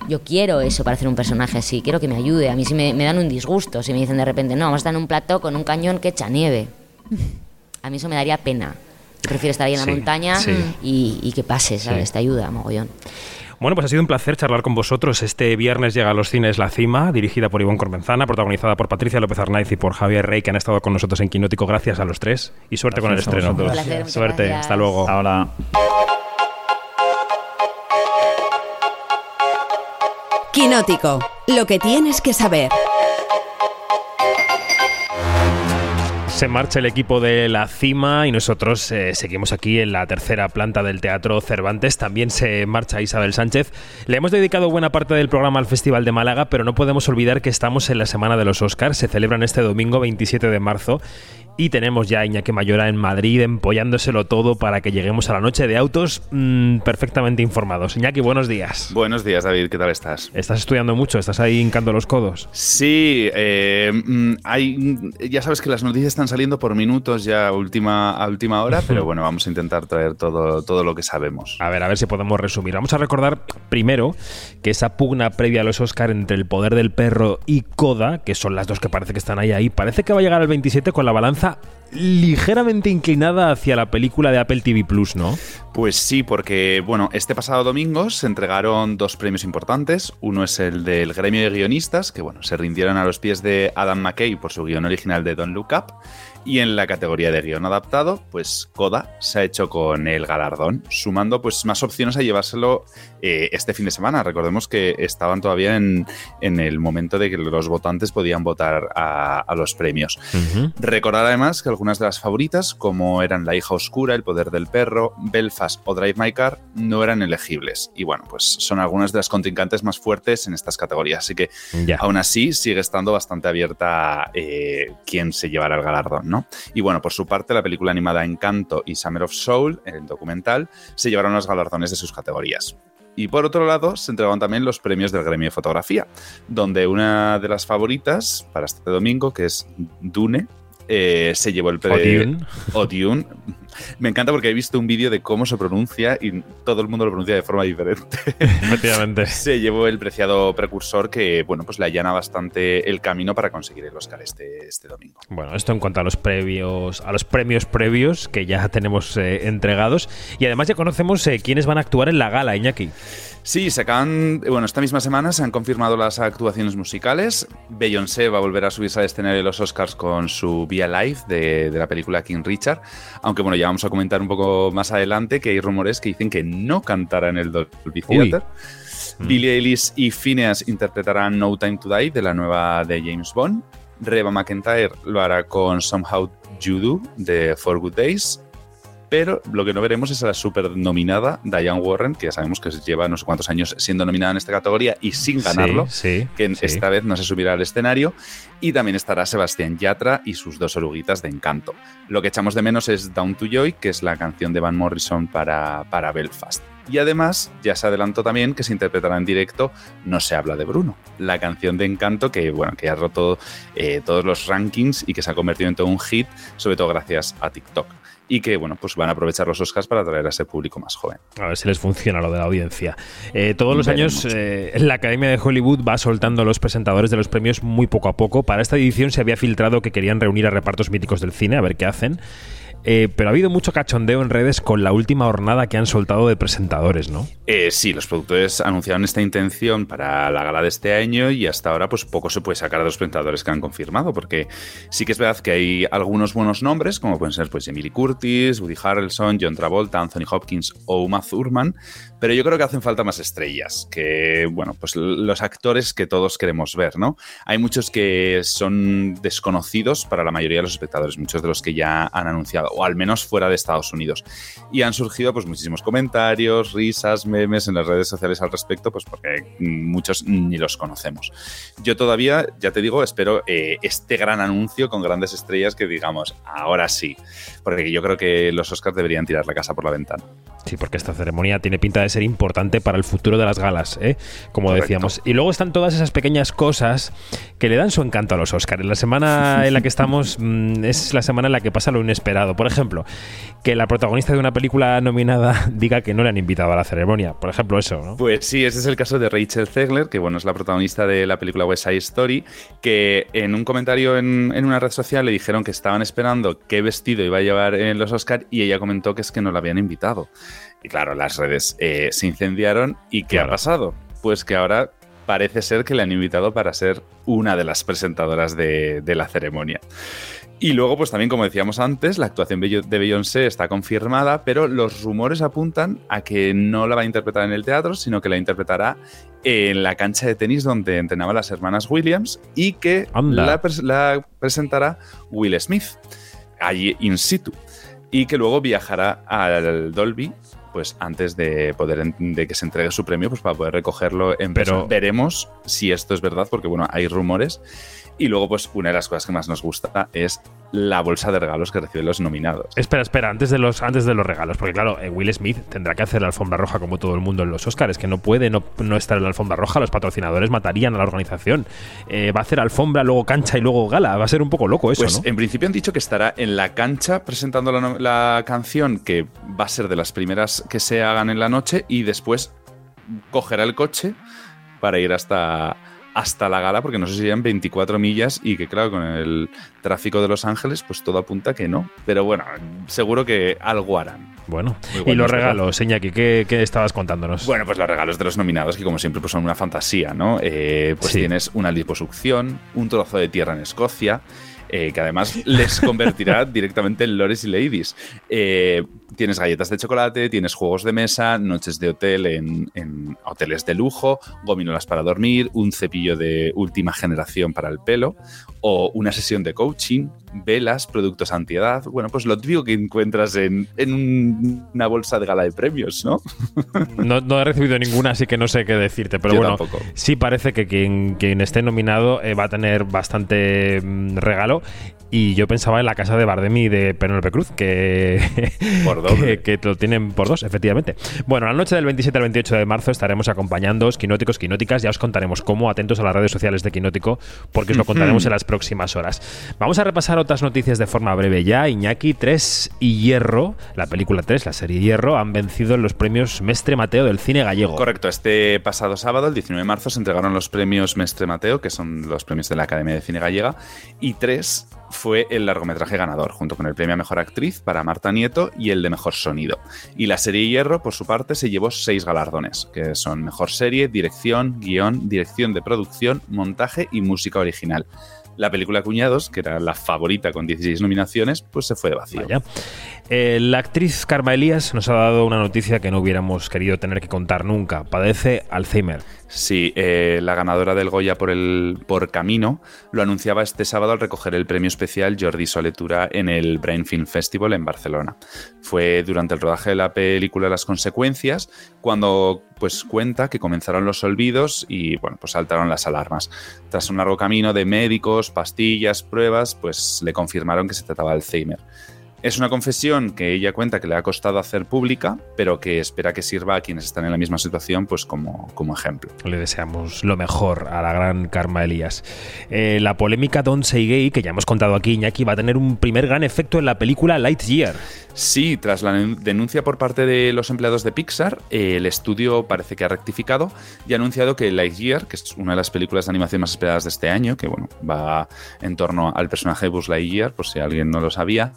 Yo quiero eso para hacer un personaje así, quiero que me ayude. A mí sí me, me dan un disgusto si me dicen de repente, no, vamos a estar en un plató con un cañón que echa nieve. A mí eso me daría pena. Yo prefiero estar ahí en la Sí, montaña sí. y, y que pase, ¿sabes? Sí. Te ayuda, mogollón. Bueno, pues ha sido un placer charlar con vosotros. Este viernes llega a los cines La Cima, dirigida por Ivonne Cormenzana, protagonizada por Patricia López Arnaiz y por Javier Rey, que han estado con nosotros en Quinótico. Gracias a los tres y suerte con el estreno. placer, suerte, gracias. hasta luego. Ahora. Quinótico, lo que tienes que saber. Se marcha el equipo de la cima y nosotros eh, seguimos aquí en la tercera planta del Teatro Cervantes. También se marcha Isabel Sánchez. Le hemos dedicado buena parte del programa al Festival de Málaga, pero no podemos olvidar que estamos en la semana de los Oscars. Se celebran este domingo 27 de marzo. Y tenemos ya a Iñaki Mayora en Madrid empollándoselo todo para que lleguemos a la noche de autos mmm, perfectamente informados. Iñaki, buenos días. Buenos días, David. ¿Qué tal estás? ¿Estás estudiando mucho? ¿Estás ahí hincando los codos? Sí, eh, mm, hay, ya sabes que las noticias están saliendo por minutos ya a última, a última hora, pero bueno, vamos a intentar traer todo, todo lo que sabemos. A ver, a ver si podemos resumir. Vamos a recordar primero que esa pugna previa a los Oscar entre el poder del perro y Coda, que son las dos que parece que están ahí, ahí, parece que va a llegar al 27 con la balanza 자 ligeramente inclinada hacia la película de Apple TV Plus, ¿no? Pues sí, porque bueno, este pasado domingo se entregaron dos premios importantes. Uno es el del gremio de guionistas, que bueno, se rindieron a los pies de Adam McKay por su guion original de Don't Look Up. Y en la categoría de guion adaptado, pues Coda se ha hecho con el galardón, sumando pues más opciones a llevárselo eh, este fin de semana. Recordemos que estaban todavía en, en, el momento de que los votantes podían votar a, a los premios. Uh -huh. Recordar además que algunas de las favoritas, como eran La hija oscura, El poder del perro, Belfast o Drive My Car, no eran elegibles. Y bueno, pues son algunas de las contrincantes más fuertes en estas categorías. Así que aún así sigue estando bastante abierta eh, quién se llevará el galardón, ¿no? Y bueno, por su parte, la película animada Encanto y Summer of Soul, el documental, se llevaron los galardones de sus categorías. Y por otro lado, se entregaron también los premios del gremio de fotografía, donde una de las favoritas para este domingo, que es Dune, eh, se llevó el premio. Dune. Me encanta porque he visto un vídeo de cómo se pronuncia y todo el mundo lo pronuncia de forma diferente. Efectivamente. Se llevó el preciado precursor que, bueno, pues le allana bastante el camino para conseguir el Oscar este, este domingo. Bueno, esto en cuanto a los previos, a los premios previos que ya tenemos eh, entregados y además ya conocemos eh, quiénes van a actuar en la gala, Iñaki. Sí, se acaban. Bueno, esta misma semana se han confirmado las actuaciones musicales. Beyoncé va a volver a subirse al escenario de los Oscars con su Via Live de, de la película King Richard. Aunque bueno, ya vamos a comentar un poco más adelante que hay rumores que dicen que no cantará en el Dolby. Theater. Billie Eilish y Phineas interpretarán No Time to Die de la nueva de James Bond. Reba McIntyre lo hará con Somehow You Do de For Good Days. Pero lo que no veremos es a la super nominada Diane Warren, que ya sabemos que lleva no sé cuántos años siendo nominada en esta categoría y sin ganarlo, Sí, sí, que sí. esta vez no se subirá al escenario. Y también estará Sebastián Yatra y sus dos oruguitas de encanto. Lo que echamos de menos es Down to Joy, que es la canción de Van Morrison para, para Belfast. Y además, ya se adelantó también que se interpretará en directo No se habla de Bruno, la canción de Encanto que, bueno, que ha roto eh, todos los rankings y que se ha convertido en todo un hit, sobre todo gracias a TikTok. Y que, bueno, pues van a aprovechar los Oscars para atraer a ese público más joven. A ver si les funciona lo de la audiencia. Eh, todos los Veremos. años eh, la Academia de Hollywood va soltando a los presentadores de los premios muy poco a poco. Para esta edición se había filtrado que querían reunir a repartos míticos del cine, a ver qué hacen. Eh, pero ha habido mucho cachondeo en redes con la última hornada que han soltado de presentadores, ¿no? Eh, sí, los productores anunciaron esta intención para la gala de este año y hasta ahora pues poco se puede sacar de los presentadores que han confirmado, porque sí que es verdad que hay algunos buenos nombres, como pueden ser pues Emily Curtis, Woody Harrelson, John Travolta, Anthony Hopkins o Uma Thurman, pero yo creo que hacen falta más estrellas, que bueno, pues los actores que todos queremos ver, ¿no? Hay muchos que son desconocidos para la mayoría de los espectadores, muchos de los que ya han anunciado, o al menos fuera de Estados Unidos. Y han surgido pues muchísimos comentarios, risas, memes en las redes sociales al respecto, pues porque muchos ni los conocemos. Yo todavía, ya te digo, espero eh, este gran anuncio con grandes estrellas que digamos, ahora sí, porque yo creo que los Oscars deberían tirar la casa por la ventana. Sí, porque esta ceremonia tiene pinta de ser importante para el futuro de las galas, ¿eh? como Correcto. decíamos. Y luego están todas esas pequeñas cosas que le dan su encanto a los Oscars. La semana en la que estamos mm, es la semana en la que pasa lo inesperado. Por ejemplo, que la protagonista de una película nominada diga que no le han invitado a la ceremonia. Por ejemplo, eso, ¿no? Pues sí, ese es el caso de Rachel Zegler, que bueno, es la protagonista de la película West Side Story, que en un comentario en, en una red social le dijeron que estaban esperando qué vestido iba a llevar en los Oscars y ella comentó que es que no la habían invitado. Y claro, las redes eh, se incendiaron y ¿qué ha pasado? Pues que ahora parece ser que le han invitado para ser una de las presentadoras de, de la ceremonia. Y luego, pues también, como decíamos antes, la actuación de Beyoncé está confirmada, pero los rumores apuntan a que no la va a interpretar en el teatro, sino que la interpretará en la cancha de tenis donde entrenaban las hermanas Williams y que Anda. la, pres- la presentará Will Smith, allí in situ. Y que luego viajará al Dolby pues antes de poder de que se entregue su premio pues para poder recogerlo en Pero- veremos si esto es verdad porque bueno hay rumores. Y luego pues una de las cosas que más nos gusta es la bolsa de regalos que reciben los nominados. Espera, espera, antes de los, antes de los regalos, porque claro, eh, Will Smith tendrá que hacer la alfombra roja como todo el mundo en los Oscars, que no puede no, no estar en la alfombra roja, los patrocinadores matarían a la organización. Eh, va a hacer alfombra, luego cancha y luego gala, va a ser un poco loco eso, Pues ¿no? en principio han dicho que estará en la cancha presentando la canción, que va a ser de las primeras que se hagan en la noche, y después cogerá el coche para ir hasta, hasta la gala, porque no sé si serían 24 millas y que claro, con el tráfico de Los Ángeles, pues todo apunta que no. Pero bueno, seguro que algo harán. Bueno, y los regalos, Iñaki, ¿qué, qué estabas contándonos? Bueno, pues los regalos de los nominados, que como siempre pues son una fantasía, ¿no? Eh, pues Sí. tienes una liposucción, un trozo de tierra en Escocia, eh, que además les convertirá directamente en lores y ladies. Eh, tienes galletas de chocolate, tienes juegos de mesa, noches de hotel en, en hoteles de lujo, gominolas para dormir, un cepillo de última generación para el pelo, o una sesión de coaching, velas, productos antiedad. Bueno, pues lo típico que encuentras en, en un- una bolsa de gala de premios, ¿no? No, no he recibido ninguna, así que no sé qué decirte. Pero Yo bueno, tampoco. sí parece que quien, quien esté nominado eh, va a tener bastante mm, regalo. Y yo pensaba en la casa de Bardem y de Penélope Cruz, que, que, que lo tienen por dos, efectivamente. Bueno, la noche del 27 al 28 de marzo estaremos acompañándoos, quinóticos, quinóticas. Ya os contaremos cómo, atentos a las redes sociales de Quinótico, porque os lo contaremos en las próximas horas. Vamos a repasar otras noticias de forma breve ya. Iñaki 3 y Hierro, la película 3, la serie Hierro, han vencido en los premios Mestre Mateo del cine gallego. Correcto, este pasado sábado, el 19 de marzo, se entregaron los premios Mestre Mateo, que son los premios de la Academia de Cine Gallega, y tres fue el largometraje ganador, junto con el premio a Mejor Actriz para Marta Nieto y el de Mejor Sonido. Y la serie Hierro, por su parte, se llevó seis galardones, que son Mejor Serie, Dirección, Guión, Dirección de Producción, Montaje y Música Original. La película Cuñados, que era la favorita con 16 nominaciones, pues se fue de vacío. Eh, la actriz Karma Elías nos ha dado una noticia que no hubiéramos querido tener que contar nunca. Padece Alzheimer. Sí, eh, la ganadora del Goya por el por Camino lo anunciaba este sábado al recoger el premio especial Jordi Soletura en el Brain Film Festival en Barcelona. Fue durante el rodaje de la película Las consecuencias cuando pues cuenta que comenzaron los olvidos y bueno, pues saltaron las alarmas. Tras un largo camino de médicos, pastillas, pruebas, pues le confirmaron que se trataba de Alzheimer. Es una confesión que ella cuenta que le ha costado hacer pública, pero que espera que sirva a quienes están en la misma situación pues como, como ejemplo. Le deseamos lo mejor a la gran Karma Elías. Eh, la polémica Don't Say Gay, que ya hemos contado aquí, Iñaki, va a tener un primer gran efecto en la película Lightyear. Sí, tras la denuncia por parte de los empleados de Pixar, eh, el estudio parece que ha rectificado y ha anunciado que Lightyear, que es una de las películas de animación más esperadas de este año, que bueno, va en torno al personaje de Buzz Lightyear, por si alguien no lo sabía,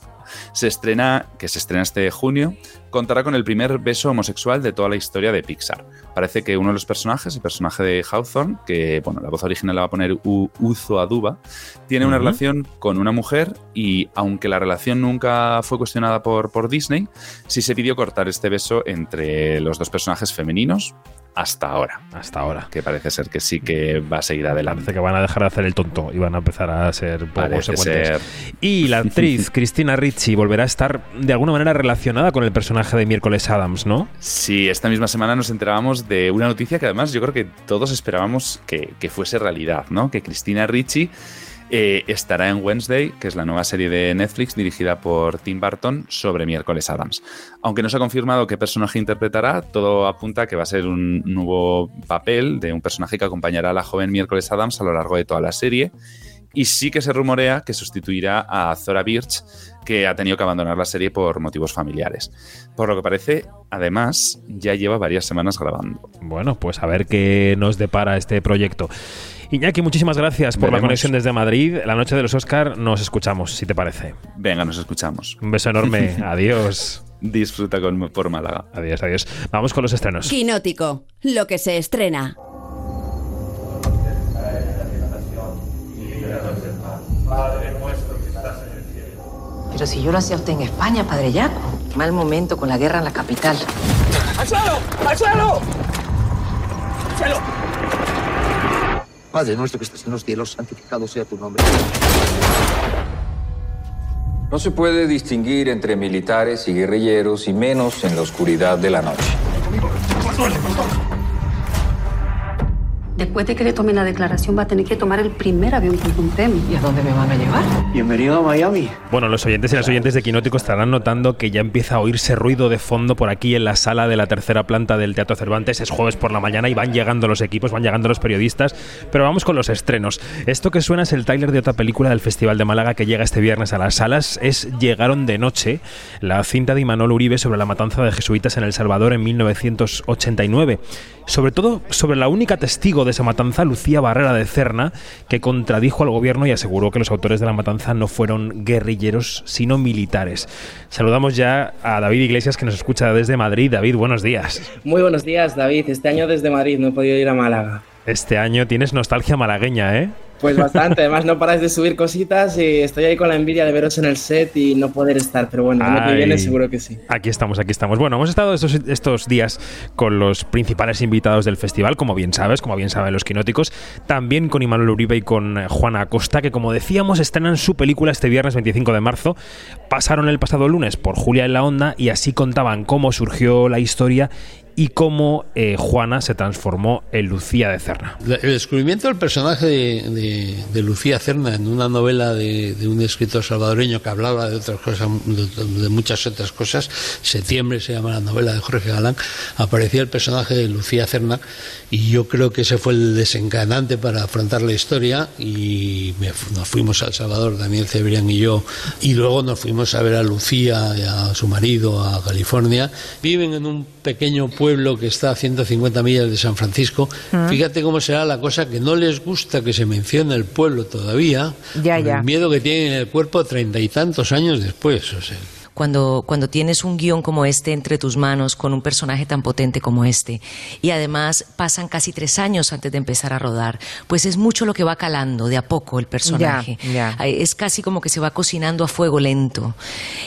se estrena, que se estrena este junio, contará con el primer beso homosexual de toda la historia de Pixar. Parece que uno de los personajes, el personaje de Hawthorne, que bueno, la voz original la va a poner U- Uzo Aduba, tiene una relación con una mujer y aunque la relación nunca fue cuestionada por, por Disney, sí se pidió cortar este beso entre los dos personajes femeninos hasta ahora. Hasta ahora. Que parece ser que sí que va a seguir adelante. Parece que van a dejar de hacer el tonto y van a empezar a ser poco Parece consecuentes. ser. Y la actriz Cristina Ricci volverá a estar de alguna manera relacionada con el personaje de Miércoles Adams, ¿no? Sí, esta misma semana nos enterábamos de una noticia que además yo creo que todos esperábamos que, que fuese realidad, ¿no? Que Cristina Ricci eh, estará en Wednesday, que es la nueva serie de Netflix dirigida por Tim Burton sobre Miércoles Adams. Aunque no se ha confirmado qué personaje interpretará, todo apunta a que va a ser un nuevo papel de un personaje que acompañará a la joven Miércoles Adams a lo largo de toda la serie. Y sí que se rumorea que sustituirá a Zora Birch, que ha tenido que abandonar la serie por motivos familiares. Por lo que parece, además, ya lleva varias semanas grabando. Bueno, pues a ver qué nos depara este proyecto. Iñaki, muchísimas gracias por la conexión desde Madrid. La noche de los Oscar nos escuchamos, si te parece. Venga, nos escuchamos. Un beso enorme. adiós. Disfruta con, por Málaga. Adiós, adiós. Vamos con los estrenos. Quinótico, lo que se estrena. Pero si yo lo hacía a usted en España, padre Yaco. Mal momento con la guerra en la capital. ¡Al suelo! ¡Al suelo! ¡Al suelo! Padre nuestro que estás en los cielos, santificado sea tu nombre. No se puede distinguir entre militares y guerrilleros y menos en la oscuridad de la noche. Después de que le tome la declaración, va a tener que tomar el primer avión con un premio. ¿Y a dónde me van a llevar? Bienvenido a Miami. Bueno, los oyentes y las oyentes de Quinótico estarán notando que ya empieza a oírse ruido de fondo por aquí en la sala de la tercera planta del Teatro Cervantes. Es jueves por la mañana y van llegando los equipos, van llegando los periodistas. Pero vamos con los estrenos. Esto que suena es el tráiler de otra película del Festival de Málaga que llega este viernes a las salas. Es Llegaron de Noche, la cinta de Imanol Uribe sobre la matanza de jesuitas en El Salvador en 1989. Sobre todo sobre la única testigo de esa matanza, Lucía Barrera de Cerna, que contradijo al gobierno y aseguró que los autores de la matanza no fueron guerrilleros, sino militares. Saludamos ya a David Iglesias, que nos escucha desde Madrid. David, buenos días. Muy buenos días, David. Este año desde Madrid no he podido ir a Málaga. Este año tienes nostalgia malagueña, ¿eh? Pues bastante, además no paráis de subir cositas y estoy ahí con la envidia de veros en el set y no poder estar, pero bueno, el año que viene seguro que sí. Aquí estamos, aquí estamos. Bueno, hemos estado estos, estos días con los principales invitados del festival, como bien sabes, como bien saben los quinóticos, también con Imanuel Uribe y con eh, Juana Acosta, que como decíamos estrenan su película este viernes 25 de marzo. Pasaron el pasado lunes por Julia en la Onda y así contaban cómo surgió la historia y cómo eh, Juana se transformó en Lucía de Cerna. El descubrimiento del personaje de, de, Lucía Cerna en una novela de, de, un escritor salvadoreño que hablaba de otras cosas, de, muchas otras cosas, Septiembre se llama la novela de Jorge Galán, aparecía el personaje de Lucía Cerna y yo creo que ese fue el desencadenante para afrontar la historia y nos fuimos a El Salvador, Daniel Cebrián y yo, y luego nos fuimos a ver a Lucía y a su marido a California. Viven en un pequeño pueblo que está a 150 millas de San Francisco. Mm. Fíjate cómo será la cosa que no les gusta que se mencione el pueblo todavía. Ya. El miedo que tienen en el cuerpo treinta y tantos años después. O sea. Cuando, cuando tienes un guion como este entre tus manos, con un personaje tan potente como este, y además pasan casi tres años antes de empezar a rodar, pues es mucho lo que va calando de a poco el personaje. Ya, ya. Es casi como que se va cocinando a fuego lento.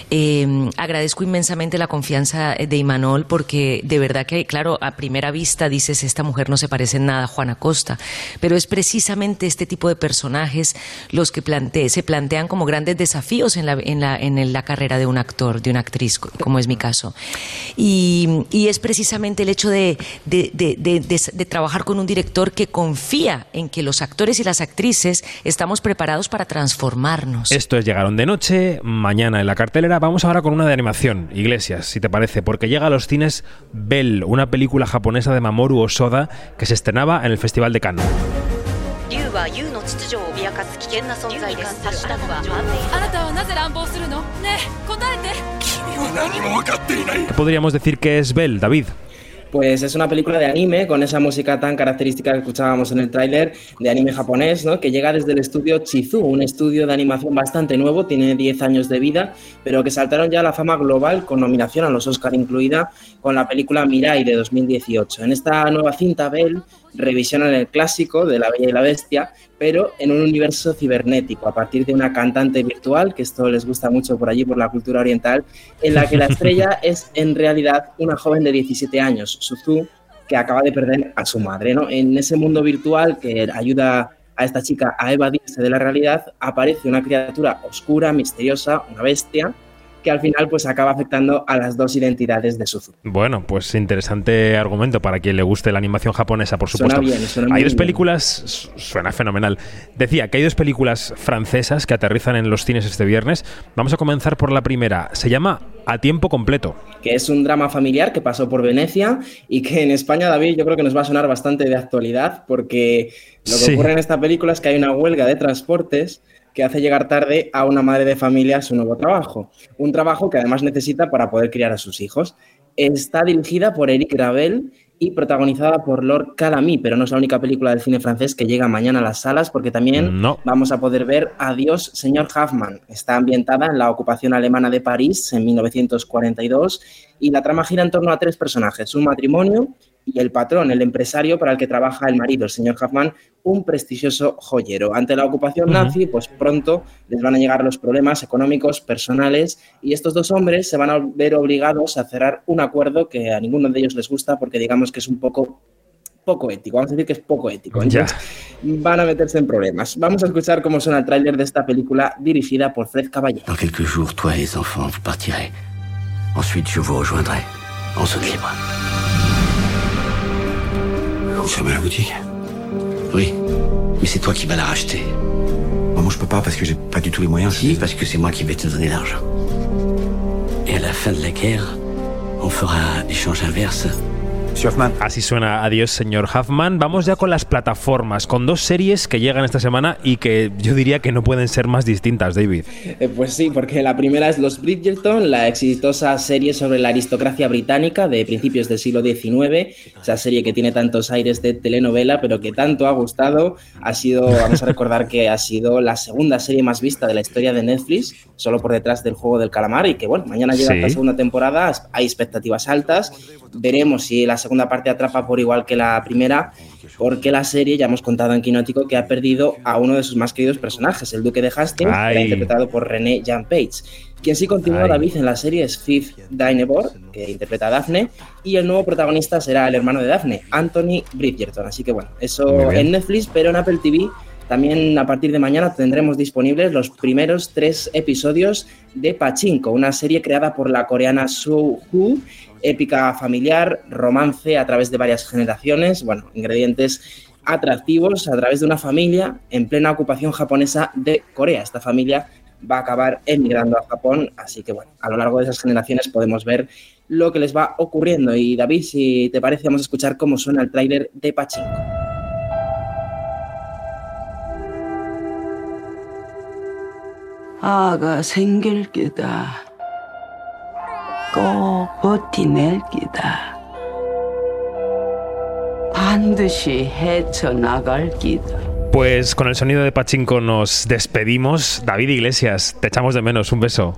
Eh, agradezco inmensamente la confianza de Imanol porque de verdad que, claro, a primera vista dices, esta mujer no se parece en nada a Juana Costa, pero es precisamente este tipo de personajes los que plante, se plantean como grandes desafíos en la, en la, en la carrera de un actor de una actriz, como es mi caso. Y, y es precisamente el hecho de, de, de, de, trabajar con un director que confía en que los actores y las actrices estamos preparados para transformarnos. Esto es Llegaron de Noche, mañana en la cartelera. Vamos ahora con una de animación, Iglesias, si te parece, porque llega a los cines Bell, una película japonesa de Mamoru Osoda que se estrenaba en el Festival de Cannes. 竜は竜の秩序を脅かす危険な存在ですあなたはなぜ乱暴するのねえ答えて ¿Qué podríamos decir que es Bell, David? Pues es una película de anime con esa música tan característica que escuchábamos en el tráiler de anime japonés, ¿no? que llega desde el estudio Chizu, un estudio de animación bastante nuevo, tiene 10 años de vida, pero que saltaron ya a la fama global con nominación a los Oscar incluida con la película Mirai de 2018. En esta nueva cinta Bell revisionan el clásico de La Bella y la Bestia, pero en un universo cibernético, a partir de una cantante virtual, que esto les gusta mucho por allí, por la cultura oriental, en la que la estrella es en realidad una joven de 17 años, Suzu, que acaba de perder a su madre. ¿no? En ese mundo virtual que ayuda a esta chica a evadirse de la realidad, aparece una criatura oscura, misteriosa, una bestia, que al final pues acaba afectando a las dos identidades de Suzu. Bueno, pues interesante argumento para quien le guste la animación japonesa, por supuesto. Suena bien, suena hay dos bien. películas, suena fenomenal. Decía que hay dos películas francesas que aterrizan en los cines este viernes. Vamos a comenzar por la primera. Se llama A tiempo completo. Que es un drama familiar que pasó por Venecia y que en España, David, yo creo que nos va a sonar bastante de actualidad porque lo que Sí. ocurre en esta película es que hay una huelga de transportes que hace llegar tarde a una madre de familia a su nuevo trabajo. Un trabajo que además necesita para poder criar a sus hijos. Está dirigida por Eric Ravel y protagonizada por Lord Calamy, pero no es la única película del cine francés que llega mañana a las salas porque también No. vamos a poder ver Adiós, señor Hoffman. Está ambientada en la ocupación alemana de París en 1942 y la trama gira en torno a tres personajes, un matrimonio y el patrón, el empresario para el que trabaja el marido, el señor Hoffman, un prestigioso joyero. Ante la ocupación nazi, pues pronto les van a llegar los problemas económicos, personales, y estos dos hombres se van a ver obligados a cerrar un acuerdo que a ninguno de ellos les gusta porque digamos que es un poco poco ético, vamos a decir que es poco ético. Ya. Entonces, van a meterse en problemas. Vamos a escuchar cómo suena el tráiler de esta película dirigida por Fred Caballé. Dans quelques jours, toi et les enfants, vous partirez. Ensuite, je vous rejoindrai, en zone libre. À la boutique. Oui, mais c'est toi qui vas la racheter. Moi, je peux pas parce que j'ai pas du tout les moyens. Si, parce que c'est moi qui vais te donner l'argent. Et à la fin de la guerre, on fera échange inverse. Así suena Adiós, señor Huffman. Vamos ya con las plataformas, con dos series que llegan esta semana y que yo diría que no pueden ser más distintas, David. Eh, pues sí, porque la primera es Los Bridgerton, la exitosa serie sobre la aristocracia británica de principios del siglo XIX, esa serie que tiene tantos aires de telenovela, pero que tanto ha gustado. Ha sido, vamos a recordar que ha sido la segunda serie más vista de la historia de Netflix, solo por detrás del juego del calamar, y que bueno, mañana llega Sí. la segunda temporada, hay expectativas altas. Veremos si la segunda parte atrapa por igual que la primera, porque la serie, ya hemos contado en Quinótico, que ha perdido a uno de sus más queridos personajes, el Duque de Hastings, que era interpretado por René Jean Page. Quien sí continúa, Ay. David, en la serie es Fifth Dynevor, que interpreta a Daphne, y el nuevo protagonista será el hermano de Daphne, Anthony Bridgerton. Así que bueno, eso en Netflix, pero en Apple TV también a partir de mañana tendremos disponibles los primeros tres episodios de Pachinko, una serie creada por la coreana Soo Hoo, épica familiar, romance a través de varias generaciones, bueno, ingredientes atractivos a través de una familia en plena ocupación japonesa de Corea. Esta familia va a acabar emigrando a Japón, así que bueno, a lo largo de esas generaciones podemos ver lo que les va ocurriendo. Y David, si te parece, vamos a escuchar cómo suena el tráiler de Pachinko. 아가 생길 기다. 꼭 버티낼 기다. 반드시 헤쳐나갈 기다. Pues con el sonido de Pachinko nos despedimos. David Iglesias, te echamos de menos. Un beso.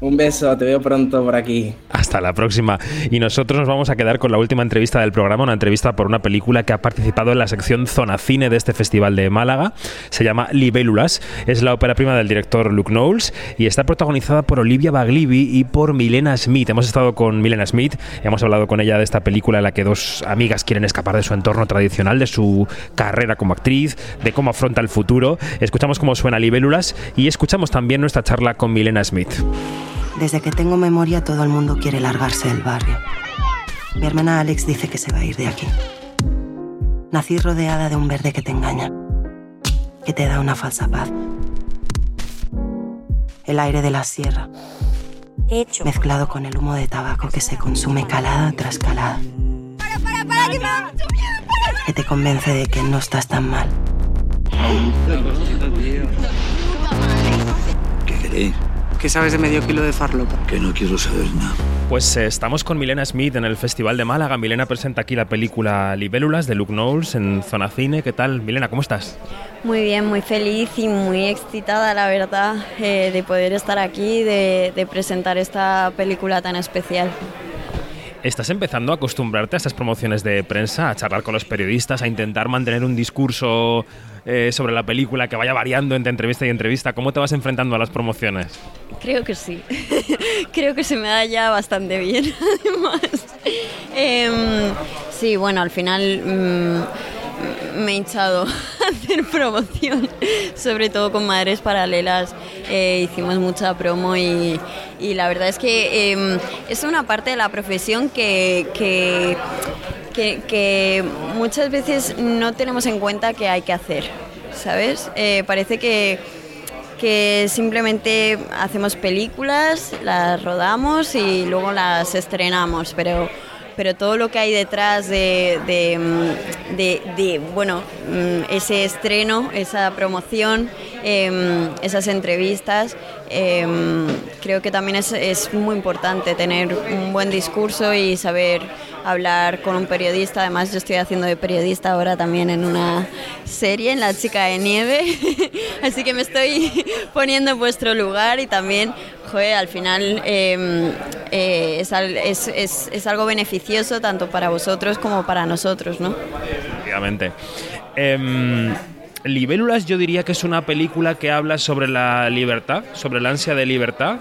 Un beso, te veo pronto por aquí. Hasta la próxima. Y nosotros nos vamos a quedar con la última entrevista del programa, una entrevista por una película que ha participado en la sección Zona Cine de este festival de Málaga. Se llama Libélulas. Es la ópera prima del director Luke Knowles y está protagonizada por Olivia Baglivi y por Milena Smith. Hemos estado con Milena Smith, hemos hablado con ella de esta película en la que dos amigas quieren escapar de su entorno tradicional, de su carrera como actriz, de cómo afronta el futuro. Escuchamos cómo suena Libélulas y escuchamos también nuestra charla con Milena Smith. Desde que tengo memoria todo el mundo quiere largarse del barrio. Mi hermana Alex dice que se va a ir de aquí. Nací rodeada de un verde que te engaña, que te da una falsa paz. El aire de la sierra, mezclado con el humo de tabaco que se consume calada tras calada, que te convence de que no estás tan mal. ¿Qué queréis? ¿Qué sabes de medio kilo de farlopa? Que no quiero saber nada. Pues eh, estamos con Milena Smith en el Festival de Málaga. Milena presenta aquí la película Libélulas de Luke Knowles en Zona Cine. ¿Qué tal? Milena, ¿cómo estás? Muy bien, muy feliz y muy excitada, la verdad, eh, de poder estar aquí, de, de presentar esta película tan especial. ¿Estás empezando a acostumbrarte a estas promociones de prensa, a charlar con los periodistas, a intentar mantener un discurso eh, sobre la película que vaya variando entre entrevista y entrevista? ¿Cómo te vas enfrentando a las promociones? Creo que sí. Creo que se me da ya bastante bien, además. Em, sí, bueno, al final mm, me he hinchado a hacer promoción, sobre todo con Madres Paralelas. Eh, hicimos mucha promo y, y la verdad es que em, es una parte de la profesión que, que, que- muchas veces no tenemos en cuenta que hay que hacer, ¿sabes? Eh, parece que que simplemente hacemos películas, las rodamos y luego las estrenamos, pero, pero todo lo que hay detrás de, mm, bueno, mm, ese estreno, esa promoción, em, esas entrevistas, em, creo que también es muy importante tener un buen discurso y saber hablar con un periodista. Además, yo estoy haciendo de periodista ahora también en una serie, en La Chica de Nieve. Así que me estoy poniendo en vuestro lugar y también, joder, al final eh, eh, es, al- es- es- es algo beneficioso tanto para vosotros como para nosotros, ¿no? Efectivamente. Em, Libélulas yo diría que es una película que habla sobre la libertad, sobre la ansia de libertad,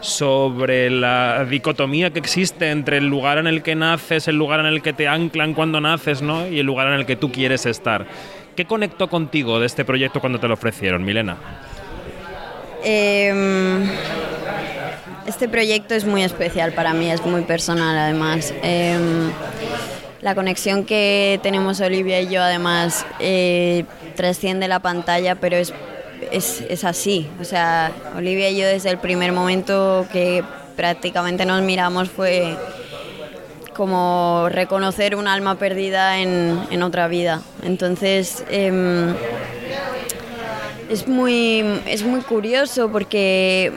sobre la dicotomía que existe entre el lugar en el que naces, el lugar en el que te anclan cuando naces, ¿no? Y el lugar en el que tú quieres estar. ¿Qué conectó contigo de este proyecto cuando te lo ofrecieron, Milena? Eh, este proyecto es muy especial para mí, es muy personal además. Eh, la conexión que tenemos Olivia y yo además eh, trasciende la pantalla, pero es, es, es así. O sea, Olivia y yo desde el primer momento que prácticamente nos miramos fue como reconocer un alma perdida en, en otra vida. Entonces, em, es, muy, es muy curioso porque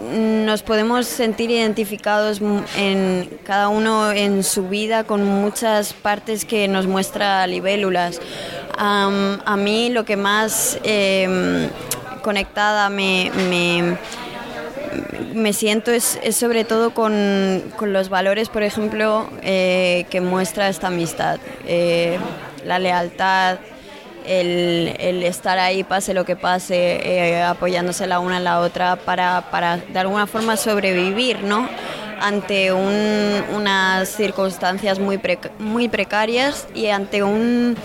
nos podemos sentir identificados en cada uno en su vida con muchas partes que nos muestra libélulas. Am, a mí lo que más em, conectada me, me, me siento es, es sobre todo con, con los valores, por ejemplo, eh, que muestra esta amistad. Eh, la lealtad, el, estar ahí pase lo que pase, eh, apoyándose la una en la otra para, para de alguna forma sobrevivir, ¿no? ante un- unas circunstancias muy, preca- muy precarias y ante un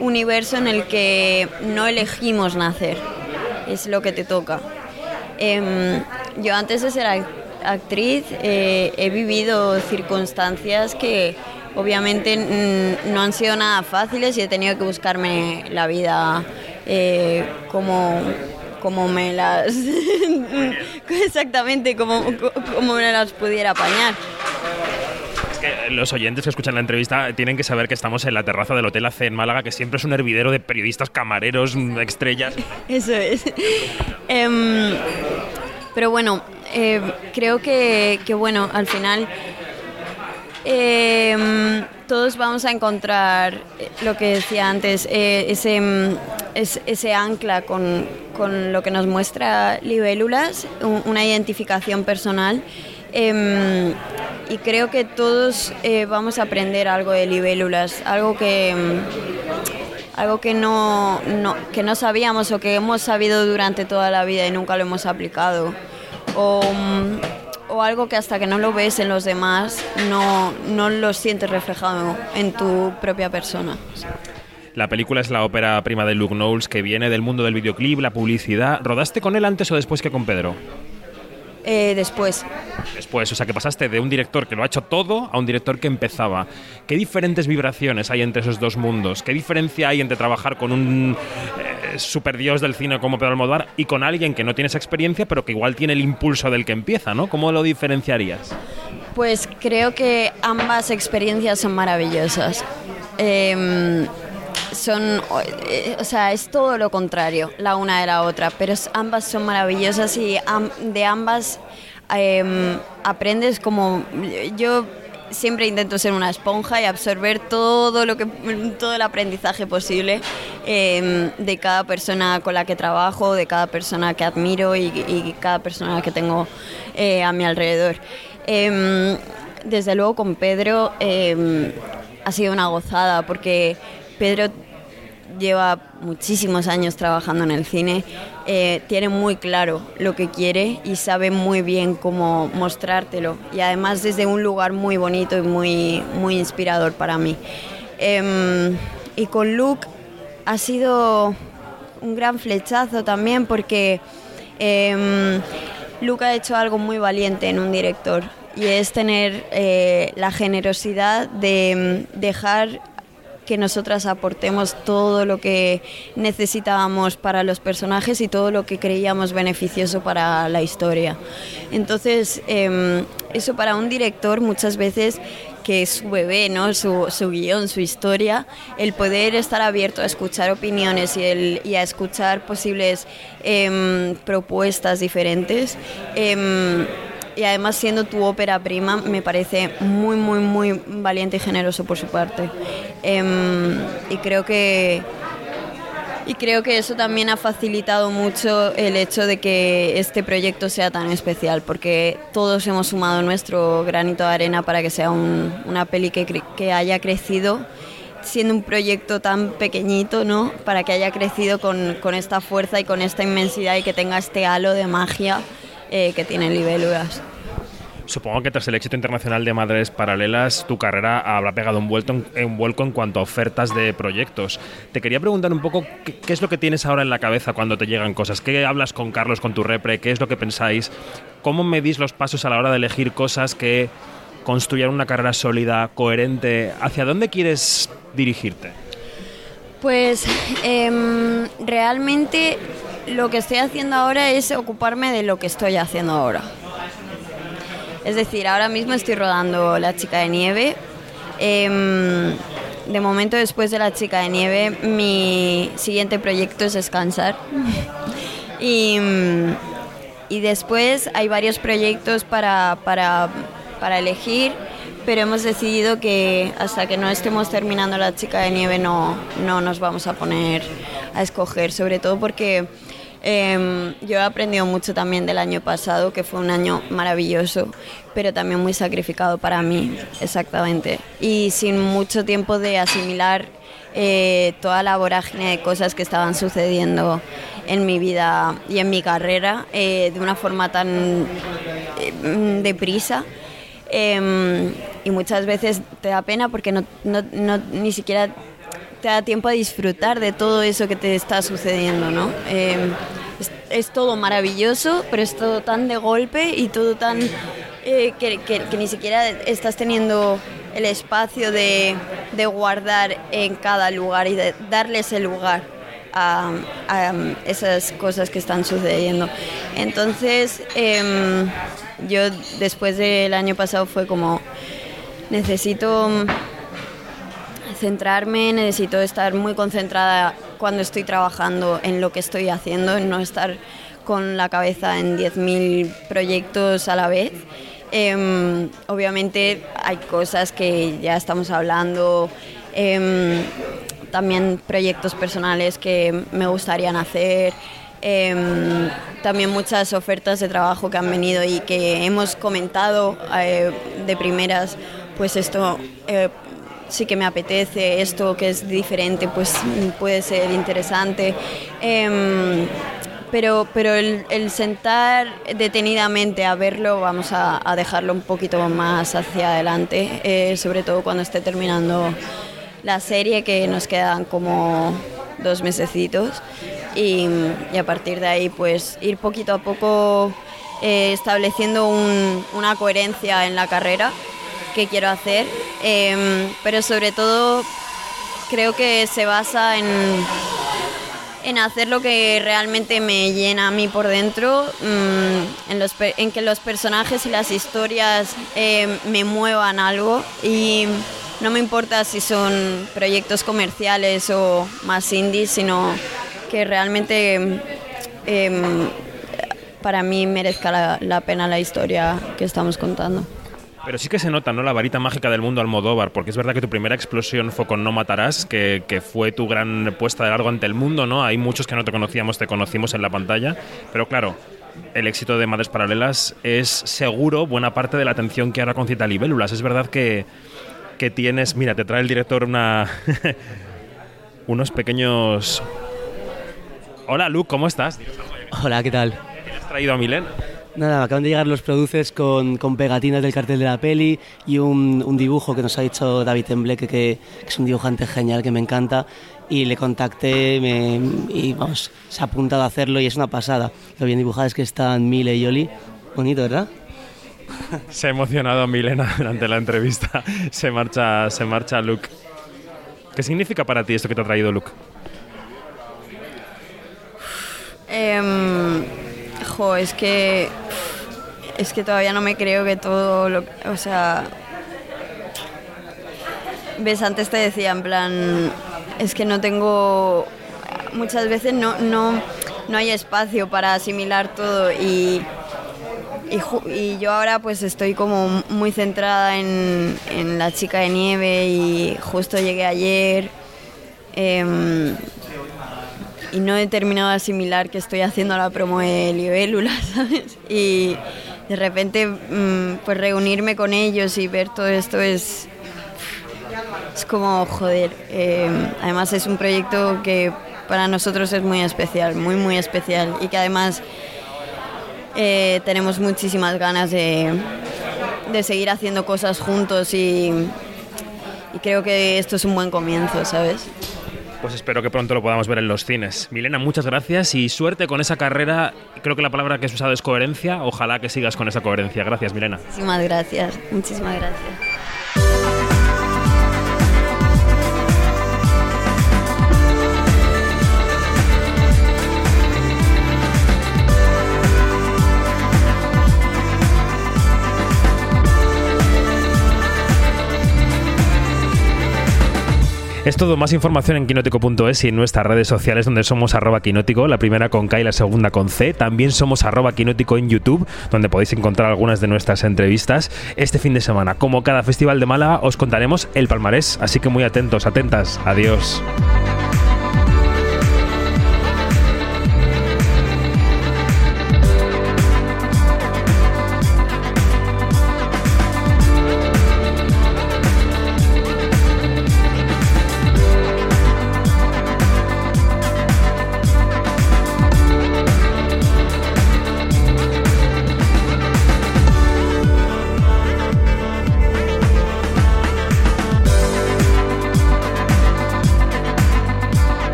universo en el que no elegimos nacer, es lo que te toca. Em, yo antes de ser act- actriz eh, he vivido circunstancias que obviamente mm, no han sido nada fáciles y he tenido que buscarme la vida eh, como, como me las... exactamente, como, como me las pudiera apañar. Que los oyentes que escuchan la entrevista tienen que saber que estamos en la terraza del Hotel AC en Málaga, que siempre es un hervidero de periodistas, camareros, mm, estrellas. Eso es. Em, pero bueno, eh, creo que, que, bueno, al final em, todos vamos a encontrar eh, lo que decía antes, eh, ese, mm, es- ese ancla con, con lo que nos muestra Libélulas, un- una identificación personal. Em, y creo que todos eh, vamos a aprender algo de libélulas, algo que, mm, algo que no, no- que no sabíamos o que hemos sabido durante toda la vida y nunca lo hemos aplicado. O, mm, o algo que hasta que no lo ves en los demás no, no lo sientes reflejado en tu propia persona. La película es la ópera prima de Luke Knowles, que viene del mundo del videoclip, la publicidad. ¿Rodaste con él antes o después que con Pedro? Eh, después, Después, o sea que pasaste de un director que lo ha hecho todo a un director que empezaba. ¿Qué diferentes vibraciones hay entre esos dos mundos? ¿Qué diferencia hay entre trabajar con un eh, superdios del cine como Pedro Almodóvar y con alguien que no tiene esa experiencia pero que igual tiene el impulso del que empieza, ¿no? ¿Cómo lo diferenciarías? Pues creo que ambas experiencias son maravillosas. Em, son, o- eh, o sea, es todo lo contrario la una de la otra, pero ambas son maravillosas y de ambas em, aprendes como yo siempre intento ser una esponja y absorber todo lo que todo el aprendizaje posible em, de cada persona con la que trabajo, de cada persona que admiro y, cada persona que tengo eh, a mi alrededor. Em, desde luego con Pedro ha sido una gozada porque Pedro lleva muchísimos años trabajando en el cine, eh, tiene muy claro lo que quiere y sabe muy bien cómo mostrártelo. Y además desde un lugar muy bonito y muy, muy inspirador para mí. Em, y con Luke ha sido un gran flechazo también porque em, Luke ha hecho algo muy valiente en un director y es tener eh, la generosidad de em, dejar que nosotras aportemos todo lo que necesitábamos para los personajes y todo lo que creíamos beneficioso para la historia. Entonces, em, eso para un director muchas veces que es su bebé, ¿no? su, su guion, su historia, el poder estar abierto a escuchar opiniones y, el, y a escuchar posibles em, propuestas diferentes. em, y además siendo tu ópera prima me parece muy muy muy valiente y generoso por su parte Em, y creo que y creo que eso también ha facilitado mucho el hecho de que este proyecto sea tan especial porque todos hemos sumado nuestro granito de arena para que sea un- una peli que, haya crecido siendo un proyecto tan pequeñito, ¿no? Para que haya crecido con, esta fuerza y con esta inmensidad y que tenga este halo de magia eh, que tienen libélulas. Supongo que tras el éxito internacional de Madres Paralelas, tu carrera habrá pegado un vuelto en, vuelco en cuanto a ofertas de proyectos. Te quería preguntar un poco qué, es lo que tienes ahora en la cabeza cuando te llegan cosas. ¿Qué hablas con Carlos, con tu repre? ¿Qué es lo que pensáis? ¿Cómo medís los pasos a la hora de elegir cosas que construir una carrera sólida, coherente. ¿Hacia dónde quieres dirigirte? Pues em, realmente lo que estoy haciendo ahora es ocuparme de lo que estoy haciendo ahora. Es decir, ahora mismo estoy rodando La chica de nieve. Em, de momento, después de La chica de nieve, mi siguiente proyecto es descansar. y, y después hay varios proyectos para, elegir pero hemos decidido que hasta que no estemos terminando la chica de nieve no nos vamos a poner a escoger, sobre todo porque eh, yo he aprendido mucho también del año pasado, que fue un año maravilloso, pero también muy sacrificado para mí, exactamente, y sin mucho tiempo de asimilar eh, toda la vorágine de cosas que estaban sucediendo en mi vida y en mi carrera eh, de una forma tan eh, deprisa. Em, y muchas veces te da pena porque no, ni siquiera te da tiempo a disfrutar de todo eso que te está sucediendo, ¿no? Em, es, todo maravilloso, pero es todo tan de golpe y todo tan... Eh, que, ni siquiera estás teniendo el espacio de, guardar en cada lugar y de darle ese lugar a, esas cosas que están sucediendo. Entonces, eh, yo después del año pasado fue como, necesito centrarme, necesito estar muy concentrada cuando estoy trabajando en lo que estoy haciendo, en no estar con la cabeza en 10.000 proyectos a la vez. Eh, obviamente hay cosas que ya estamos hablando, eh, también proyectos personales que me gustarían hacer. Eh, también muchas ofertas de trabajo que han venido y que hemos comentado eh, de primeras, pues esto eh, sí que me apetece, esto que es diferente, pues puede ser interesante. Em, pero, pero el, sentar detenidamente a verlo, vamos a, dejarlo un poquito más hacia adelante, eh, sobre todo cuando esté terminando la serie, que nos quedan como dos mesecitos y, y, a partir de ahí pues ir poquito a poco eh, estableciendo un, una coherencia en la carrera que quiero hacer, eh, pero sobre todo creo que se basa en, en hacer lo que realmente me llena a mí por dentro, mmm, en, los, en, que los personajes y las historias eh, me muevan algo y no me importa si son proyectos comerciales o más indies, sino que realmente eh, para mí merezca la, la, pena la historia que estamos contando. Pero sí que se nota, ¿no? La varita mágica del mundo Almodóvar, porque es verdad que tu primera explosión fue con No Matarás, que, que, fue tu gran puesta de largo ante el mundo, ¿no? Hay muchos que no te conocíamos, te conocimos en la pantalla, pero claro, el éxito de Madres Paralelas es seguro buena parte de la atención que ahora concita Libélulas. Es verdad que, que tienes, mira, te trae el director una unos pequeños Hola, Luke, ¿cómo estás? Hola, ¿qué tal? ¿Qué has traído a Milén? Nada, acaban de llegar los produces con, con pegatinas del cartel de la peli y un, un dibujo que nos ha dicho David Tembleque, que, que, es un dibujante genial, que me encanta. Y le contacté me, y vamos, se ha apuntado a hacerlo y es una pasada. Lo bien dibujado es que están Mile y Oli. Bonito, ¿verdad? Se ha emocionado Milena durante la entrevista. Se marcha, se marcha Luke. ¿Qué significa para ti esto que te ha traído Luke? Eh, jo, es que es que todavía no me creo que todo lo, o sea, ves antes te decía en plan, es que no tengo muchas veces no no no hay espacio para asimilar todo y y, yo ahora pues estoy como muy centrada en, en, la chica de nieve y justo llegué ayer eh, y no he terminado de asimilar que estoy haciendo la promo de Libélula, ¿sabes? Y de repente mmm, pues reunirme con ellos y ver todo esto es, es como joder. Eh, además es un proyecto que para nosotros es muy especial, muy muy especial y que además eh, tenemos muchísimas ganas de, de, seguir haciendo cosas juntos y, creo que esto es un buen comienzo, ¿sabes? Pues espero que pronto lo podamos ver en los cines. Milena, muchas gracias y suerte con esa carrera. Creo que la palabra que has usado es coherencia. Ojalá que sigas con esa coherencia. Gracias, Milena. Muchísimas gracias, muchísimas gracias. Es todo, más información en quinótico.es y en nuestras redes sociales donde somos arroba quinótico, la primera con K y la segunda con C. También somos arroba quinótico en YouTube, donde podéis encontrar algunas de nuestras entrevistas. Este fin de semana, como cada festival de Málaga, os contaremos el palmarés, así que muy atentos, atentas. Adiós.